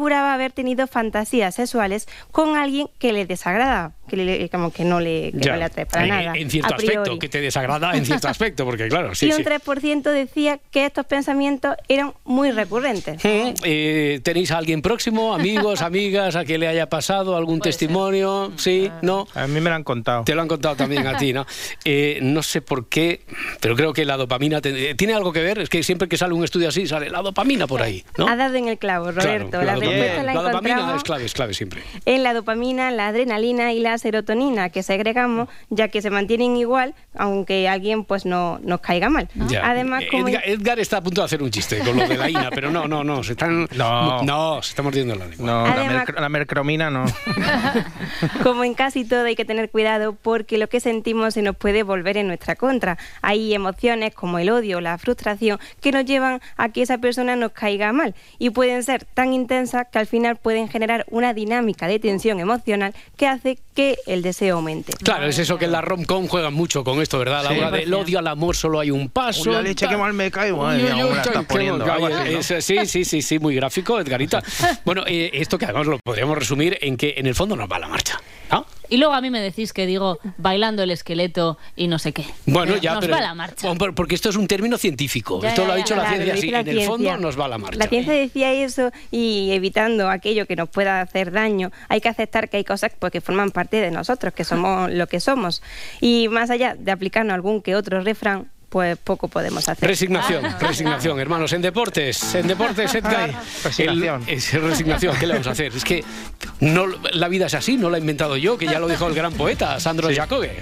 aseguraba haber tenido fantasías sexuales con alguien que les desagrada, que, le- como que no le, que no le atrae para en, nada. en cierto aspecto, que te desagrada en cierto aspecto, porque claro, sí, (laughs) y un sí. 3% decía que estos pensamientos eran muy recurrentes. Eh, ¿Tenéis a alguien próximo, amigos, (laughs) amigas, a que le haya pasado algún testimonio? ¿Sí? ¿No? A mí me lo han contado. Te lo han contado también a ti, ¿no? (laughs) Eh, no sé por qué, pero creo que la dopamina te- eh, tiene algo que ver. Es que siempre que sale un estudio así, sale la dopamina por ahí, ¿no? Ha dado en el clavo, Roberto. Claro, la la dopamina, la, la dopamina es clave, es clave siempre. en la dopamina, la adrenalina y la serotonina que segregamos, ya que se mantienen igual, aunque alguien pues no nos caiga mal. Ya. Además, como Edgar, Edgar está a punto de hacer un chiste con lo de la INA, pero no, no, no, se están, (laughs) No. no, se está mordiendo la lengua. No, la, Además- merc- la mercromina no. (laughs) Como en casi todo hay que tener cuidado porque lo que sentimos se nos puede volver en nuestra contra. Hay emociones como el odio la frustración que nos llevan a que esa persona nos caiga mal y pueden ser tan intensas que al final pueden generar una dinámica de tensión emocional que hace que el deseo aumente. Claro, es eso que en la rom-com juegan mucho con esto, ¿verdad? A la Sí. hora del odio al amor solo hay un paso. Uy, la leche, qué mal me cae, Sí, sí, sí, sí, muy gráfico, Edgarita. (laughs) Bueno, eh, esto que además lo podríamos resumir en que en el fondo nos va la marcha, ¿no? Y luego a mí me decís que digo bailando el esqueleto y no sé qué. Bueno, ya, Nos pero... va la marcha. Bueno, Porque esto es un término científico. Ya, esto lo ha dicho ya, la ciencia la En el fondo nos va la marcha. La ciencia decía eso y evitando aquello que nos pueda hacer daño, hay que aceptar que hay cosas pues, que forman parte de nosotros, que somos (laughs) lo que somos. Y más allá de aplicarnos algún que otro refrán, pues poco podemos hacer. Resignación, resignación, hermanos. En deportes, en deportes, (laughs) Edgar. Resignación. el- es resignación, ¿qué le vamos a hacer? Es que no, la vida es así, no la he inventado yo, que ya lo dijo el gran poeta, Sandro Jacobe.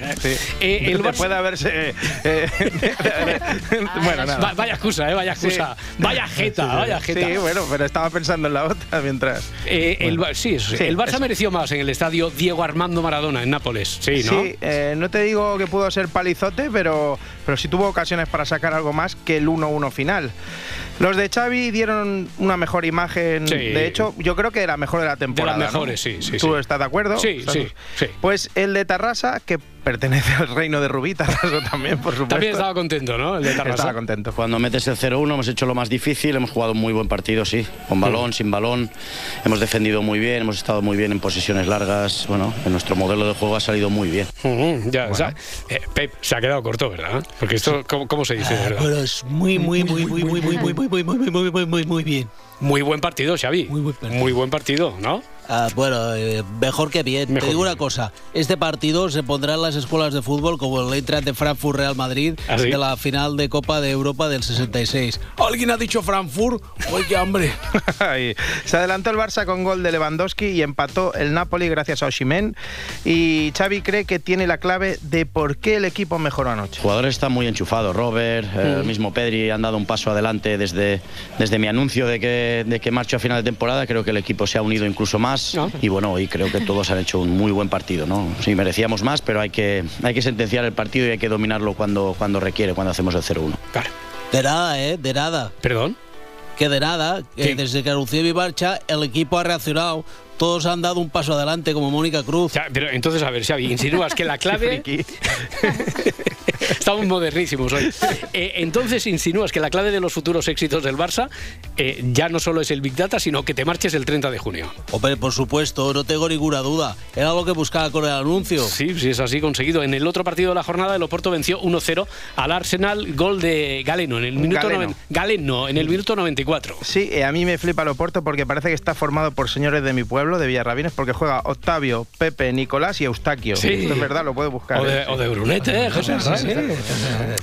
Eh, el Barça- Después de haberse... eh, (laughs) bueno, nada. Va- vaya excusa, eh, vaya excusa. Vaya jeta, Sí, sí, vaya sí. jeta. Sí, bueno, pero estaba pensando en la otra mientras... Eh, el, Ba- sí, eso sí. Sí, el Barça eso. mereció más en el estadio Diego Armando Maradona en Nápoles. Sí, ¿no? Sí, eh, no te digo que pudo ser palizote, pero, pero sí tuvo ocasiones para sacar algo más que el 1-1 final. Los de Xavi dieron una mejor imagen. Sí. De hecho, yo creo que la mejor de la temporada. ¿no? mejores, sí, sí, ¿Tú sí. estás de acuerdo? Sí, ¿Estás- sí, sí. Pues el de Tarrasa, que pertenece al reino de Rubí, también, por supuesto. También estaba contento, ¿no? El de. Estaba contento. Cuando metes el 0-1 hemos hecho lo más difícil, hemos jugado un muy buen partido, sí, con balón, sin balón, hemos defendido muy bien, hemos estado muy bien en posiciones largas, bueno, en nuestro modelo de juego ha salido muy bien. Ya, o sea, eh, Pep se ha quedado corto, ¿verdad? Porque esto, ¿cómo, cómo se dice, verdad? Pero es muy, muy, muy, muy, muy, muy, muy, muy, muy, muy, muy, muy, muy, muy bien. Muy buen partido, Xavi. Muy buen partido, ¿no? Ah, bueno, eh, mejor que bien. Mejor Te digo una cosa, este partido se pondrá en las escuelas de fútbol como el Eintracht de Frankfurt Real Madrid ¿Ah, sí? de la final de Copa de Europa del 66. ¿Alguien ha dicho Frankfurt? ¡Uy, qué hambre! Se adelantó el Barça con gol de Lewandowski y empató el Napoli gracias a Oshimen. Y Xavi cree que tiene la clave de por qué el equipo mejoró anoche. Los jugadores están muy enchufados, Robert, eh, el mismo Pedri han dado un paso adelante desde, desde mi anuncio de que, de que marcho a final de temporada, creo que el equipo se ha unido incluso más y bueno, hoy creo que todos han hecho un muy buen partido, ¿no? Sí, merecíamos más, pero hay que, hay que sentenciar el partido y hay que dominarlo cuando, cuando requiere, cuando hacemos el 0-1. De nada, ¿eh? De nada. ¿Perdón? Que de nada, que desde que anuncié mi marcha, el equipo ha reaccionado. Todos han dado un paso adelante como Mónica Cruz. Ya, pero entonces, a ver, Xavi, insinúas que la clave... (laughs) (laughs) Estamos modernísimos hoy. Eh, entonces insinúas que la clave de los futuros éxitos del Barça eh, ya no solo es el Big Data, sino que te marches el 30 de junio. Hombre, por supuesto, no tengo ninguna duda. Era algo que buscaba con el anuncio. Sí, sí, es así conseguido. En el otro partido de la jornada, el Oporto venció 1-0 al Arsenal, gol de Galeno en el minuto Galeno. noven- Galeno, en el minuto 94. Sí, eh, a mí me flipa el Oporto porque parece que está formado por señores de mi pueblo, de Villarrabines, porque juega Octavio, Pepe, Nicolás y Eustaquio. Sí. Esto es verdad, lo puede buscar. O de, ¿eh? o de Brunete, ¿eh, José? Sí, sí.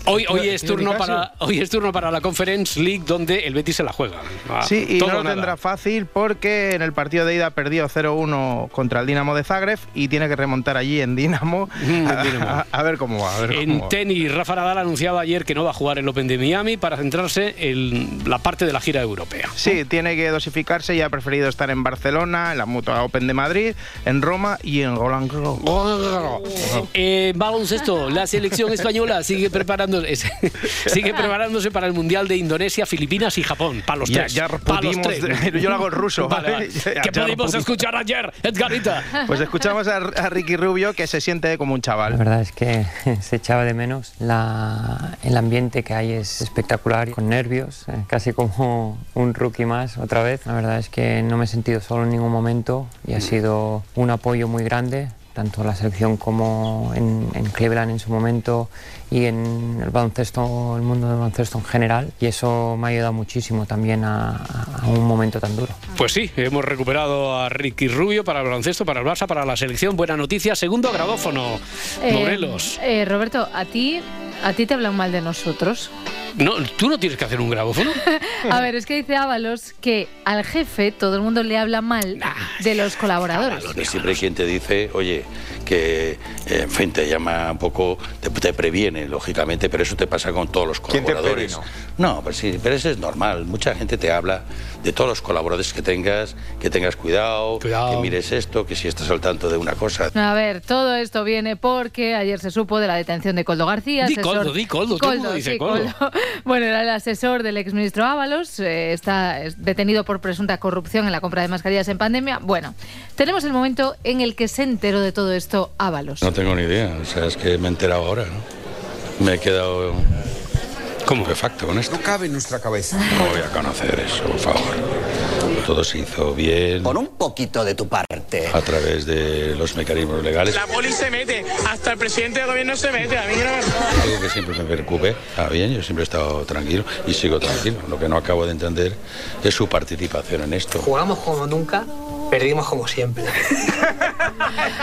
Hoy, hoy, es turno para, hoy es turno para la Conference League donde el Betis se la juega. Ah, Sí, y no lo nada. tendrá fácil porque en el partido de ida perdió 0-1 contra el Dinamo de Zagreb y tiene que remontar allí en Dinamo. (laughs) Mm, a, a- a ver cómo va. A ver cómo En va. tenis, Rafa Nadal anunciaba ayer que no va a jugar el Open de Miami para centrarse en la parte de la gira europea. Sí, tiene que dosificarse y ha preferido estar en Barcelona, en la Mutua Open de Madrid, en Roma y en Roland Garros. Eh, baloncesto, la selección española sigue preparándose, (laughs) sigue preparándose para el Mundial de Indonesia, Filipinas y Japón. Para los Ya- tres. ya pa' los tres. (laughs) yo lo hago en ruso, Vale, ¿vale? ¿Qué ya pudimos pudimos. escuchar ayer, Edgarita? (laughs) Pues escuchamos a, a Ricky Rubio que se siente como un chaval. La verdad es que se echaba de menos. La- el ambiente que hay es espectacular, con nervios, eh, casi como un rookie más otra vez. La verdad es que no me he sentido solo en ningún momento y ha sido un apoyo muy grande, tanto la selección como en, en Cleveland en su momento y en el baloncesto, el mundo del baloncesto en general. Y eso me ha ayudado muchísimo también a- un momento tan duro. Pues sí, hemos recuperado a Ricky Rubio para el baloncesto, para el Barça, para la selección. Buena noticia. Segundo grabófono, Eh, Morelos. eh, Roberto, a ti, a ti te hablan mal de nosotros. No, ¿Tú no tienes que hacer un grabófono? (laughs) A ver, es que dice Ábalos que al jefe todo el mundo le habla mal de los colaboradores. Que siempre hay quien te dice, oye, que eh, en fin, te llama un poco, te, te previene, lógicamente, pero eso te pasa con todos los ¿Quién te colaboradores. No, pues sí, pero eso es normal. Mucha gente te habla de todos los colaboradores que tengas, que tengas cuidado, que mires esto, que si estás al tanto de una cosa. A ver, todo esto viene porque ayer se supo de la detención de Coldo García. Di asesor- Coldo, di Coldo, todo el mundo dice sí, Coldo. (laughs) Bueno, era el asesor del exministro Ábalos, eh, está es detenido por presunta corrupción en la compra de mascarillas en pandemia. Bueno, tenemos el momento en el que se enteró de todo esto Ábalos. No tengo ni idea, o sea, es que me he enterado ahora, ¿no? Me he quedado como de facto con esto. No cabe en nuestra cabeza. No voy a conocer eso, por favor. Todo se hizo bien. Con un poquito de tu parte. A través de los mecanismos legales. La poli se mete, hasta el presidente del gobierno se mete, a mí no me. Algo que siempre me preocupe. Está bien, yo siempre he estado tranquilo y sigo tranquilo. Lo que no acabo de entender es su participación en esto. Jugamos como nunca, perdimos como siempre. (laughs)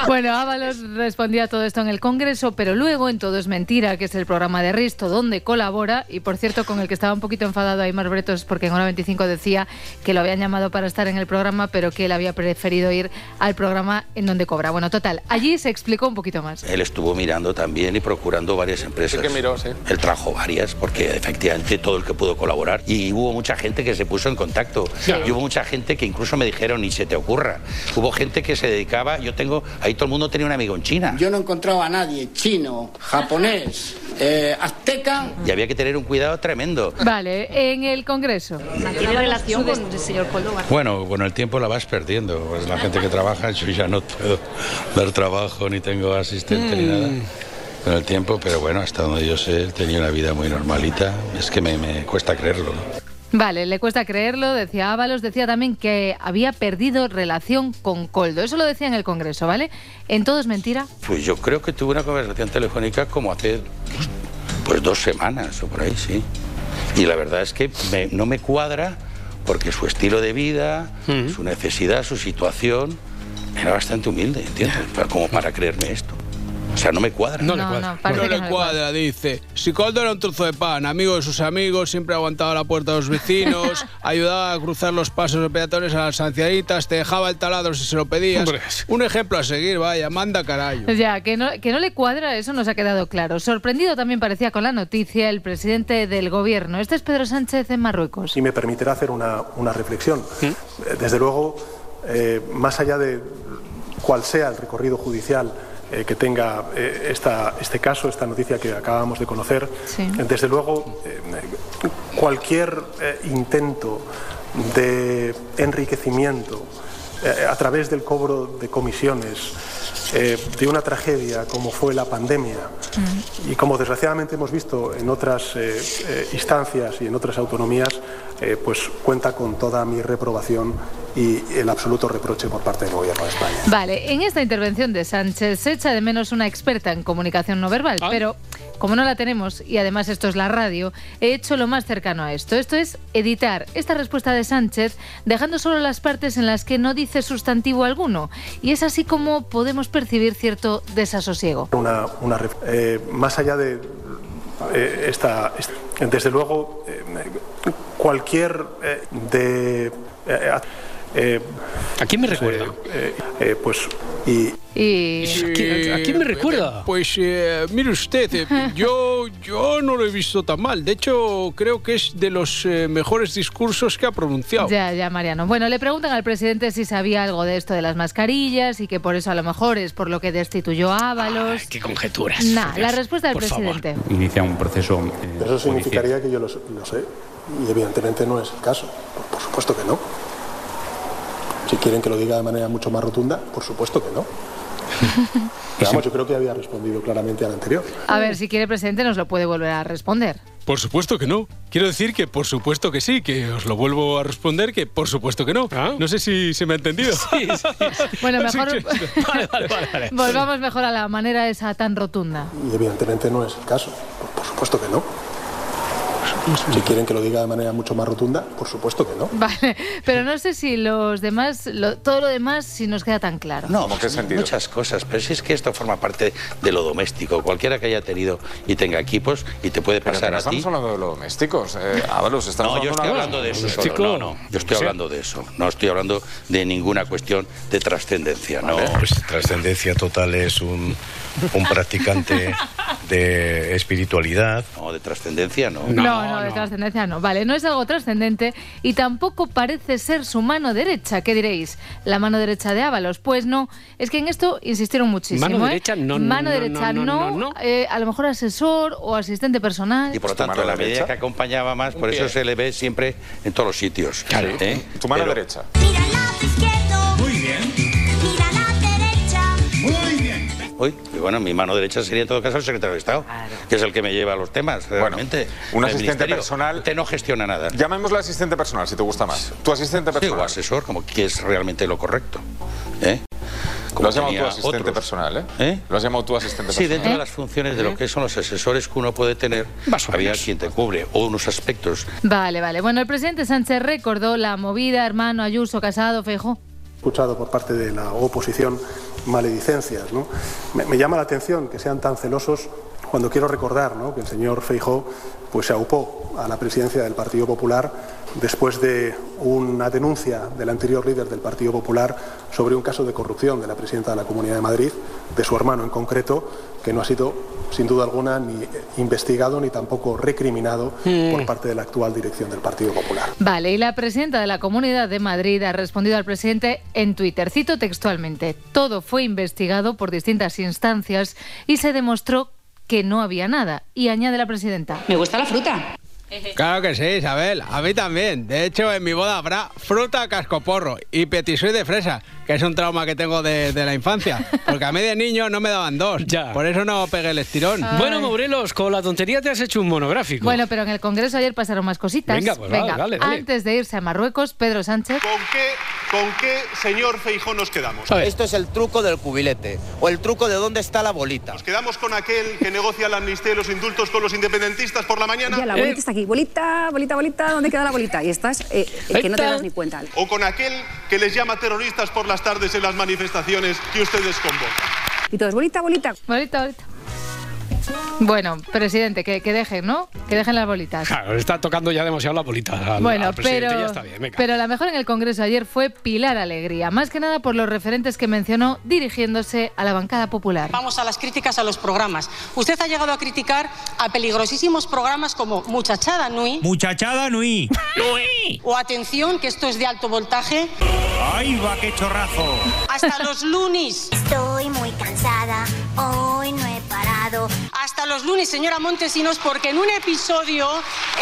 Bueno, Ábalos respondía a todo esto en el Congreso, pero luego en Todo es Mentira, que es el programa de Risto donde colabora, y por cierto con el que estaba un poquito enfadado Aymar Bretos porque en hora 25 decía que lo habían llamado para estar en el programa, pero que él había preferido ir al programa en donde cobra. Bueno, total, allí se explicó un poquito más. Él estuvo mirando también y procurando varias empresas. Sí que miró, sí. Él trajo varias porque efectivamente todo el que pudo colaborar y hubo mucha gente que se puso en contacto Claro. y hubo mucha gente que incluso me dijeron ni se te ocurra. Hubo gente que se dedicaba, yo tengo, ahí todo el mundo tenía un amigo en China Yo no encontraba a nadie chino, japonés, (laughs) eh, azteca. y había que tener un cuidado tremendo. Vale, en el Congreso. ¿Tiene relación con el señor Córdoba? Bueno, con el tiempo la vas perdiendo. Pues la gente que trabaja, yo ya no puedo dar trabajo ni tengo asistente ni nada. Con el tiempo, pero bueno, hasta donde yo sé, tenía una vida muy normalita. Es que me, me cuesta creerlo. ¿no? Vale, le cuesta creerlo, decía Ábalos, decía también que había perdido relación con Coldo. Eso lo decía en el Congreso, ¿vale? En todo es mentira. Pues yo creo que tuve una conversación telefónica como hace pues, dos semanas o por ahí, sí. Y la verdad es que me- no me cuadra porque su estilo de vida, su necesidad, su situación era bastante humilde, ¿entiendes? Para- Como para creerme esto. O sea, no me cuadra. No le No, cuadra. no, No le no le cuadra, dice. Si Coldo era un trozo de pan, amigo de sus amigos, siempre aguantaba la puerta de los vecinos, (laughs) ayudaba a cruzar los pasos de peatones a las ancianitas, te dejaba el taladro si se lo pedías. Hombre. Un ejemplo a seguir, vaya, manda carayo. Ya, que no, que no le cuadra, eso nos ha quedado claro. Sorprendido también parecía con la noticia el presidente del gobierno. Este es Pedro Sánchez en Marruecos. Si me permitirá hacer una, una reflexión. Eh, Desde luego, eh, más allá de cuál sea el recorrido judicial eh, que tenga eh, esta, este caso, esta noticia que acabamos de conocer, Sí. desde luego eh, cualquier intento de enriquecimiento a través del cobro de comisiones eh, de una tragedia como fue la pandemia. Y como desgraciadamente hemos visto en otras eh, eh, instancias y en otras autonomías, eh, pues cuenta con toda mi reprobación y el absoluto reproche por parte del Gobierno de España. Vale, en esta intervención de Sánchez se echa de menos una experta en comunicación no verbal, pero como no la tenemos y además esto es la radio, he hecho lo más cercano a esto. Esto es editar esta respuesta de Sánchez dejando solo las partes en las que no dice sustantivo alguno. Y es así como podemos percibir cierto desasosiego. Una, eh, más allá de eh, esta, desde luego, eh, cualquier de eh, eh, ¿A quién me recuerda? eh, eh, pues y Y... ¿A quién me recuerda? Pues eh, mire usted, eh, (laughs) yo, yo no lo he visto tan mal. De hecho, creo que es de los eh, mejores discursos que ha pronunciado. Ya, ya, Mariano. Bueno, le preguntan al presidente si sabía algo de esto de las mascarillas y que por eso a lo mejor es por lo que destituyó a Ábalos. Qué conjeturas. Nah, la respuesta del Por favor. presidente. inicia un proceso eh, eso significaría que yo lo, sé- lo sé y evidentemente no es el caso. Por, por supuesto que no. Si quieren que lo diga de manera mucho más rotunda, por supuesto que no. (laughs) Pero vamos, yo creo que había respondido claramente al anterior. A ver, si quiere presidente nos lo puede volver a responder. Por supuesto que no. Quiero decir que por supuesto que sí, que os lo vuelvo a responder que por supuesto que no. No sé si se me ha entendido. (laughs) Bueno, Así mejor que- (laughs) volvamos mejor a la manera esa tan rotunda. Y evidentemente no es el caso. Por supuesto que no. Si quieren que lo diga de manera mucho más rotunda, por supuesto que no. Vale, pero no sé si los demás, lo- todo lo demás, si nos queda tan claro. No, muchas cosas, pero si es que esto forma parte de lo doméstico. Cualquiera que haya tenido y tenga equipos y te puede Pero pasar no a ti. estamos hablando de los domésticos. Eh, Ábalos, estamos No, yo estoy hablando de eso. Solo. No, no, yo estoy hablando de eso. No estoy hablando de ninguna cuestión de trascendencia. No. Pues trascendencia total es un, un practicante de espiritualidad. No, de trascendencia no. No, no, de trascendencia no. Vale, no es algo trascendente y tampoco parece ser su mano derecha. ¿Qué diréis? ¿La mano derecha de Ábalos? Pues no. Es que en esto insistieron muchísimo. Mano ¿eh? derecha, no, Mano no, derecha no, no. no, no, no. eh, a lo mejor asesor o asistente personal. Y por lo tanto, la medida que acompañaba más, por eso se le ve siempre en todos los sitios. ¿eh? Tu mano Pero- derecha. Uy, y bueno, mi mano derecha sería en todo caso el secretario de Estado, que es el que me lleva los temas, realmente. un El asistente personal- Usted no gestiona nada. Llamémoslo asistente personal, si te gusta más. Tu asistente Sí, o personal. asesor, como que es realmente lo correcto. ¿eh? Lo has llamado tu asistente otros. personal, ¿eh? ¿Eh? Lo has llamado tu asistente Sí, personal. dentro de las funciones de lo que son los asesores que uno puede tener, había quien te cubre, o unos aspectos Vale, vale. Bueno, el presidente Sánchez recordó la movida, hermano, Ayuso, Casado, Feijó. Escuchado por parte de la oposición maledicencias. Me, llama la atención que sean tan celosos cuando quiero recordar que el señor Feijó pues, se aupó a la presidencia del Partido Popular después de una denuncia del anterior líder del Partido Popular sobre un caso de corrupción de la presidenta de la Comunidad de Madrid, de su hermano en concreto, que no ha sido sin duda alguna ni investigado ni tampoco recriminado Mm. por parte de la actual dirección del Partido Popular. Vale, y la presidenta de la Comunidad de Madrid ha respondido al presidente en Twitter. Cito textualmente, todo fue investigado por distintas instancias y se demostró que no había nada. Y añade la presidenta. Me gusta la fruta. Claro que sí, Isabel. A mí también. De hecho, en mi boda habrá fruta cascoporro y petit suisse de fresa, que es un trauma que tengo de, de la infancia. Porque a mí de niño no me daban dos. Por eso no pegué el estirón. Bueno, Morelos, con la tontería te has hecho un monográfico. Bueno, pero en el Congreso ayer pasaron más cositas. Venga, pues vale, dale, dale. antes de irse a Marruecos, Pedro Sánchez... ¿Con qué, ¿Con qué señor Feijó nos quedamos? Esto es el truco del cubilete o el truco de dónde está la bolita. ¿Nos quedamos con aquel que negocia la amnistía y los indultos con los independentistas por la mañana? Ya, la bolita está aquí. Bolita, bolita, bolita, ¿dónde queda la bolita? Y estás, eh, eh, que no te das ni cuenta. ¿O con aquel que les llama terroristas por las tardes en las manifestaciones que ustedes convocan? Y todos, bolita, bolita. Bolita, bolita. Bueno, presidente, que, que dejen, ¿no? Que dejen las bolitas. Claro, le está tocando ya demasiado la bolita al, Bueno, al presidente, pero, ya está bien, pero la mejor en el Congreso ayer fue Pilar Alegría, más que nada por los referentes que mencionó dirigiéndose a la bancada popular. Vamos a las críticas a los programas. Usted ha llegado a criticar a peligrosísimos programas como Muchachada Nui Muchachada Nui. (laughs) o Atención, que esto es de alto voltaje, ¡Ay, va, qué chorrazo! hasta los Lunis. Estoy muy cansada, hoy no he parado. Hasta los lunes, señora Montesinos, porque en un episodio,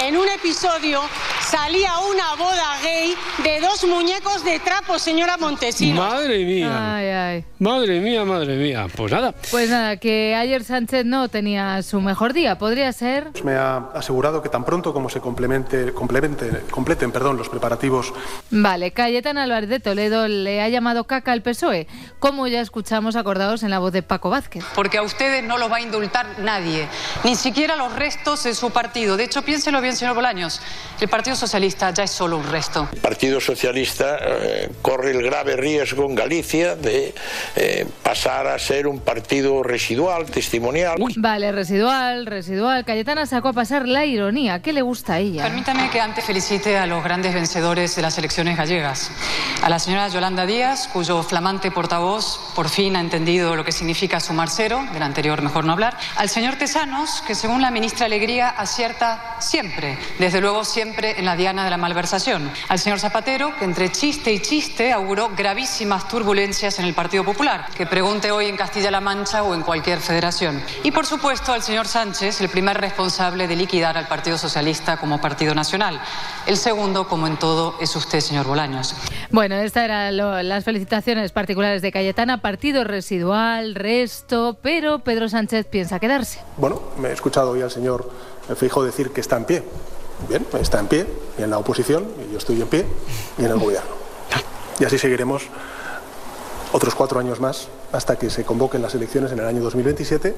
en un episodio salía una boda gay de dos muñecos de trapo, señora Montesinos. Madre mía. Ay, ay. Madre mía, madre mía. Pues nada. Pues nada, que ayer Sánchez no tenía su mejor día. Podría ser. Me ha asegurado que tan pronto como se complemente, complemente, completen perdón, los preparativos Vale, Cayetana Álvarez de Toledo le ha llamado caca al PSOE, como ya escuchamos acordados en la voz de Paco Vázquez. Porque a ustedes no los va a indultar nadie, ni siquiera los restos de su partido. De hecho, piénselo bien, señor Bolaños, el Partido Socialista ya es solo un resto. El Partido Socialista eh, corre el grave riesgo en Galicia de eh, pasar a ser un partido residual, testimonial. Vale, residual, residual. Cayetana sacó a pasar la ironía. ¿Qué le gusta a ella? Permítame que antes felicite a los grandes vencedores de las elecciones gallegas. A la señora Yolanda Díaz, cuyo flamante portavoz por fin ha entendido lo que significa sumar cero, del anterior mejor no hablar. Al señor Tesanos, que según la ministra Alegría acierta siempre, desde luego siempre en la diana de la malversación. Al señor Zapatero, que entre chiste y chiste auguró gravísimas turbulencias en el Partido Popular, que pregunte hoy en Castilla-La Mancha o en cualquier federación. Y por supuesto al señor Sánchez, el primer responsable de liquidar al Partido Socialista como partido nacional. El segundo, como en todo, es usted, señor Bolaños. Bueno, estas eran las felicitaciones particulares de Cayetana. Partido residual, resto, pero Pedro Sánchez piensa quedarse. Bueno, me he escuchado hoy al señor Feijóo decir que está en pie. Bien, está en pie, y en la oposición, y yo estoy en pie, y en el gobierno. Y así seguiremos otros cuatro años más hasta que se convoquen las elecciones en el año 2027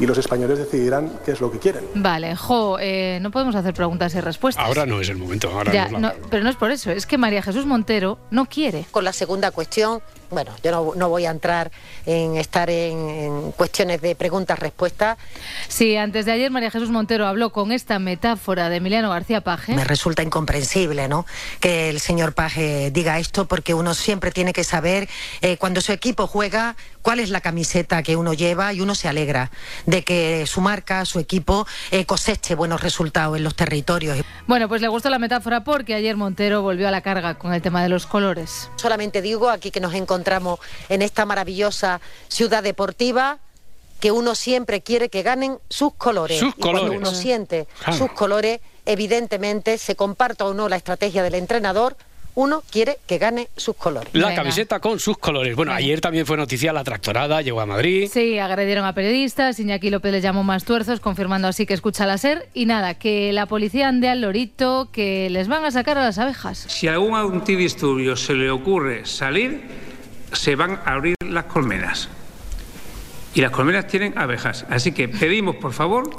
y los españoles decidirán qué es lo que quieren. Vale, jo, eh, no podemos hacer preguntas y respuestas. Ahora no es el momento. Ahora Ya, no es la- no, pero no es por eso, es que María Jesús Montero no quiere. Con la segunda cuestión, bueno, yo no, no voy a entrar en estar en, en cuestiones de preguntas-respuestas. Sí, antes de ayer María Jesús Montero habló con esta metáfora de Emiliano García Paje. Me resulta incomprensible, ¿no? Que el señor Paje diga esto porque uno siempre tiene que saber eh, cuando su equipo juega cuál es la camiseta que uno lleva y uno se alegra de que su marca, su equipo eh, coseche buenos resultados en los territorios. Bueno, pues le gustó la metáfora porque ayer Montero volvió a la carga con el tema de los colores. Solamente digo aquí que nos encontramos en esta maravillosa ciudad deportiva que uno siempre quiere que ganen sus colores. Sus y cuando colores. uno siente Claro. sus colores, evidentemente, se comparta o no la estrategia del entrenador, uno quiere que gane sus colores. La camiseta con sus colores. Bueno, ayer también fue noticia la tractorada, llegó a Madrid. Sí, agredieron a periodistas, Iñaki López les llamó más tuerzos, confirmando así que escucha la SER. Y nada, que la policía ande al lorito, que les van a sacar a las abejas. Si a algún antidisturbio se le ocurre salir, se van a abrir las colmenas. Y las colmenas tienen abejas. Así que pedimos, por favor,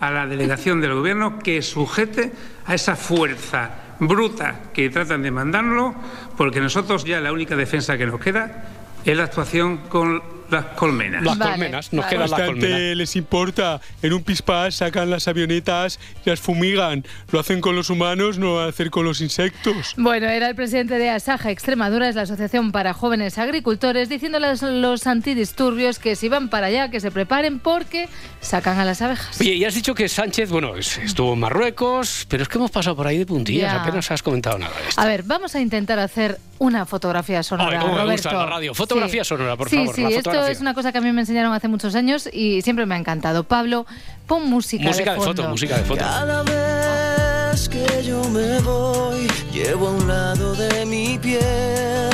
a la delegación del Gobierno que sujete a esa fuerza bruta que tratan de mandarlo, porque nosotros ya la única defensa que nos queda es la actuación con las colmenas. Las Vale, colmenas, nos vale. quedan las Bastante colmenas. les importa. En un pispás sacan las avionetas y las fumigan. Lo hacen con los humanos, no lo van a hacer con los insectos. Bueno, era el presidente de Asaja Extremadura, es la Asociación para Jóvenes Agricultores, diciéndole a los antidisturbios que si van para allá, que se preparen porque sacan a las abejas. Oye, y has dicho que Sánchez, bueno, es- estuvo en Marruecos, pero es que hemos pasado por ahí de puntillas, Ya. apenas has comentado nada de esto. A ver, vamos a intentar hacer una fotografía sonora, Ay, cómo me Roberto. gusta la radio. Fotografía sonora, por sí, favor, Sí, la esto fotografía. es una cosa que a mí me enseñaron hace muchos años y siempre me ha encantado. Pablo, pon música, Música de fondo. foto, música de foto. Cada vez que yo me voy, llevo a un lado de mi piel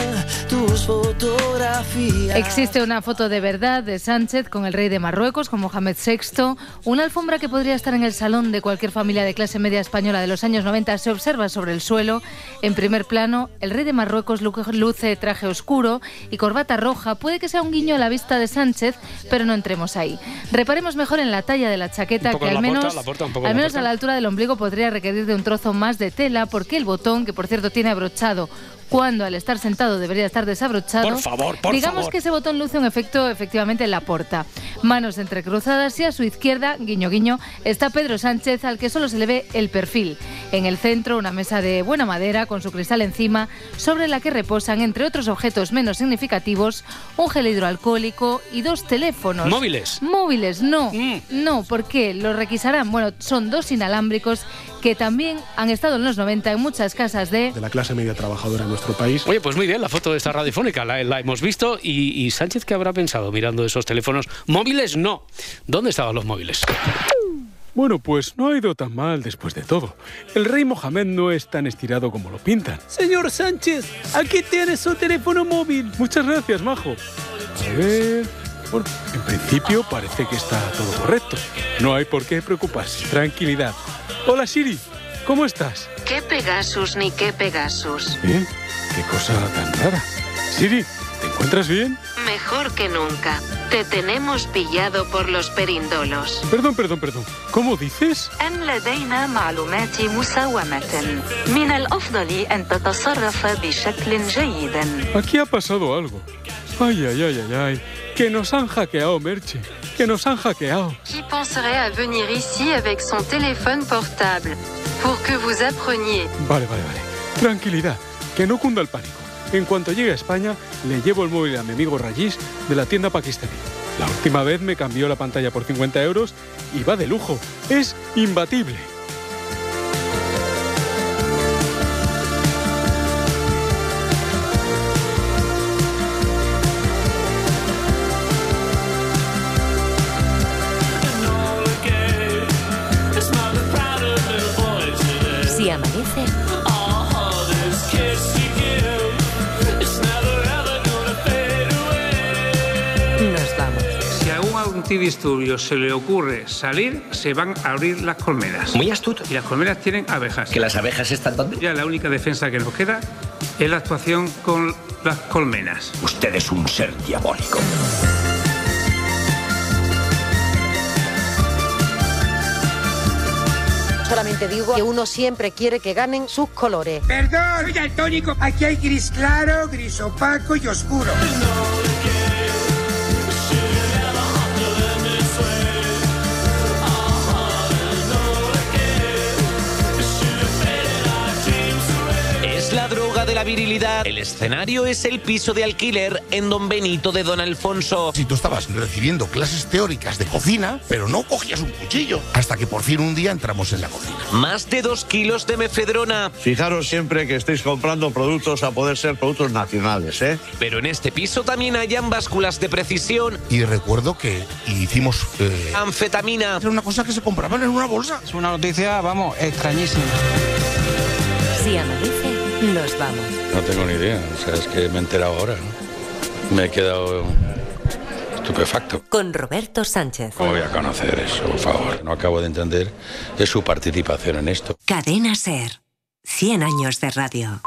tus fotografías. Existe una foto de verdad de Sánchez con el rey de Marruecos, con Mohamed VI. Una alfombra que podría estar en el salón de cualquier familia de clase media española de los años 90 se observa sobre el suelo. En primer plano, el rey de Marruecos lu- luce traje oscuro y corbata roja. Puede que sea un guiño a la vista de Sánchez, pero no entremos ahí. Reparemos mejor en la talla de la chaqueta, que al menos, porta, la porta, un poco al menos a la altura del ombligo podría requerir de un trozo más de tela, porque el botón, que por cierto tiene abrochado, cuando al estar sentado debería estar desabrochado. Por favor, por Digamos favor. que ese botón luce un efecto efectivamente en la porta. Manos entrecruzadas y a su izquierda, guiño guiño, está Pedro Sánchez al que solo se le ve el perfil. En el centro una mesa de buena madera con su cristal encima sobre la que reposan entre otros objetos menos significativos un gel hidroalcohólico y dos teléfonos. Móviles. Móviles, no. Mm. No, ¿por qué? Los requisarán. Bueno, son dos inalámbricos que también han estado en los 90 en muchas casas de de la clase media trabajadora en nuestro país. Oye, pues muy bien, la foto de esta radiofónica la, la hemos visto y, y Sánchez, ¿qué habrá pensado mirando esos teléfonos? Móviles no. ¿Dónde estaban los móviles? Bueno, pues no ha ido tan mal después de todo. El rey Mohamed no es tan estirado como lo pintan. Señor Sánchez, aquí tiene su teléfono móvil. Muchas gracias, Majo. A ver... Bueno, en principio parece que está todo correcto. No hay por qué preocuparse. Tranquilidad. Hola, Siri. ¿Cómo estás? ¿Qué Pegasus ni qué Pegasus? Bien. Qué cosa tan rara. Siri, ¿te encuentras bien? Mejor que nunca. Te tenemos pillado por los perindolos. Perdón, perdón, perdón. ¿Cómo dices? أن لدينا معلومات مساومة من الأفضل أن تتصرف بشكل جيد Aquí ha pasado algo. Ay, ay, ay, ay, ay. Que nos han hackeado, Merche. Que nos han hackeado. Qui penserait à venir ici avec son téléphone portable pour que vous appreniez Vale, vale, vale. Tranquilidad. Que no cunda el pánico. En cuanto llegue a España, le llevo el móvil a mi amigo Rajish de la tienda pakistaní. La última vez me cambió la pantalla por 50 euros y va de lujo. Es imbatible. A un antidisturbio se le ocurre salir, se van a abrir las colmenas. Muy astuto. Y las colmenas tienen abejas. ¿Que las abejas están donde? Ya la única defensa que nos queda es la actuación con las colmenas. Usted es un ser diabólico. Solamente digo que uno siempre quiere que ganen sus colores. Perdón, soy daltónico. Aquí hay gris claro, gris opaco y oscuro. Es de la virilidad. El escenario es el piso de alquiler en Don Benito de Don Alfonso. Si tú estabas recibiendo clases teóricas de cocina, pero no cogías un cuchillo, hasta que por fin un día entramos en la cocina. Más de dos kilos de mefedrona. Fijaros siempre que estéis comprando productos a poder ser productos nacionales, ¿eh? Pero en este piso también hayan básculas de precisión, Y recuerdo que hicimos... eh, anfetamina. Era una cosa que se compraban en una bolsa. Es una noticia, vamos, extrañísima. Si amanece, nos vamos. No tengo ni idea, o sea, es que me he enterado ahora, ¿no? Me he quedado estupefacto. Con Roberto Sánchez. ¿Cómo voy a conocer eso, por favor? No acabo de entender es su participación en esto. Cadena Ser. 100 años de radio.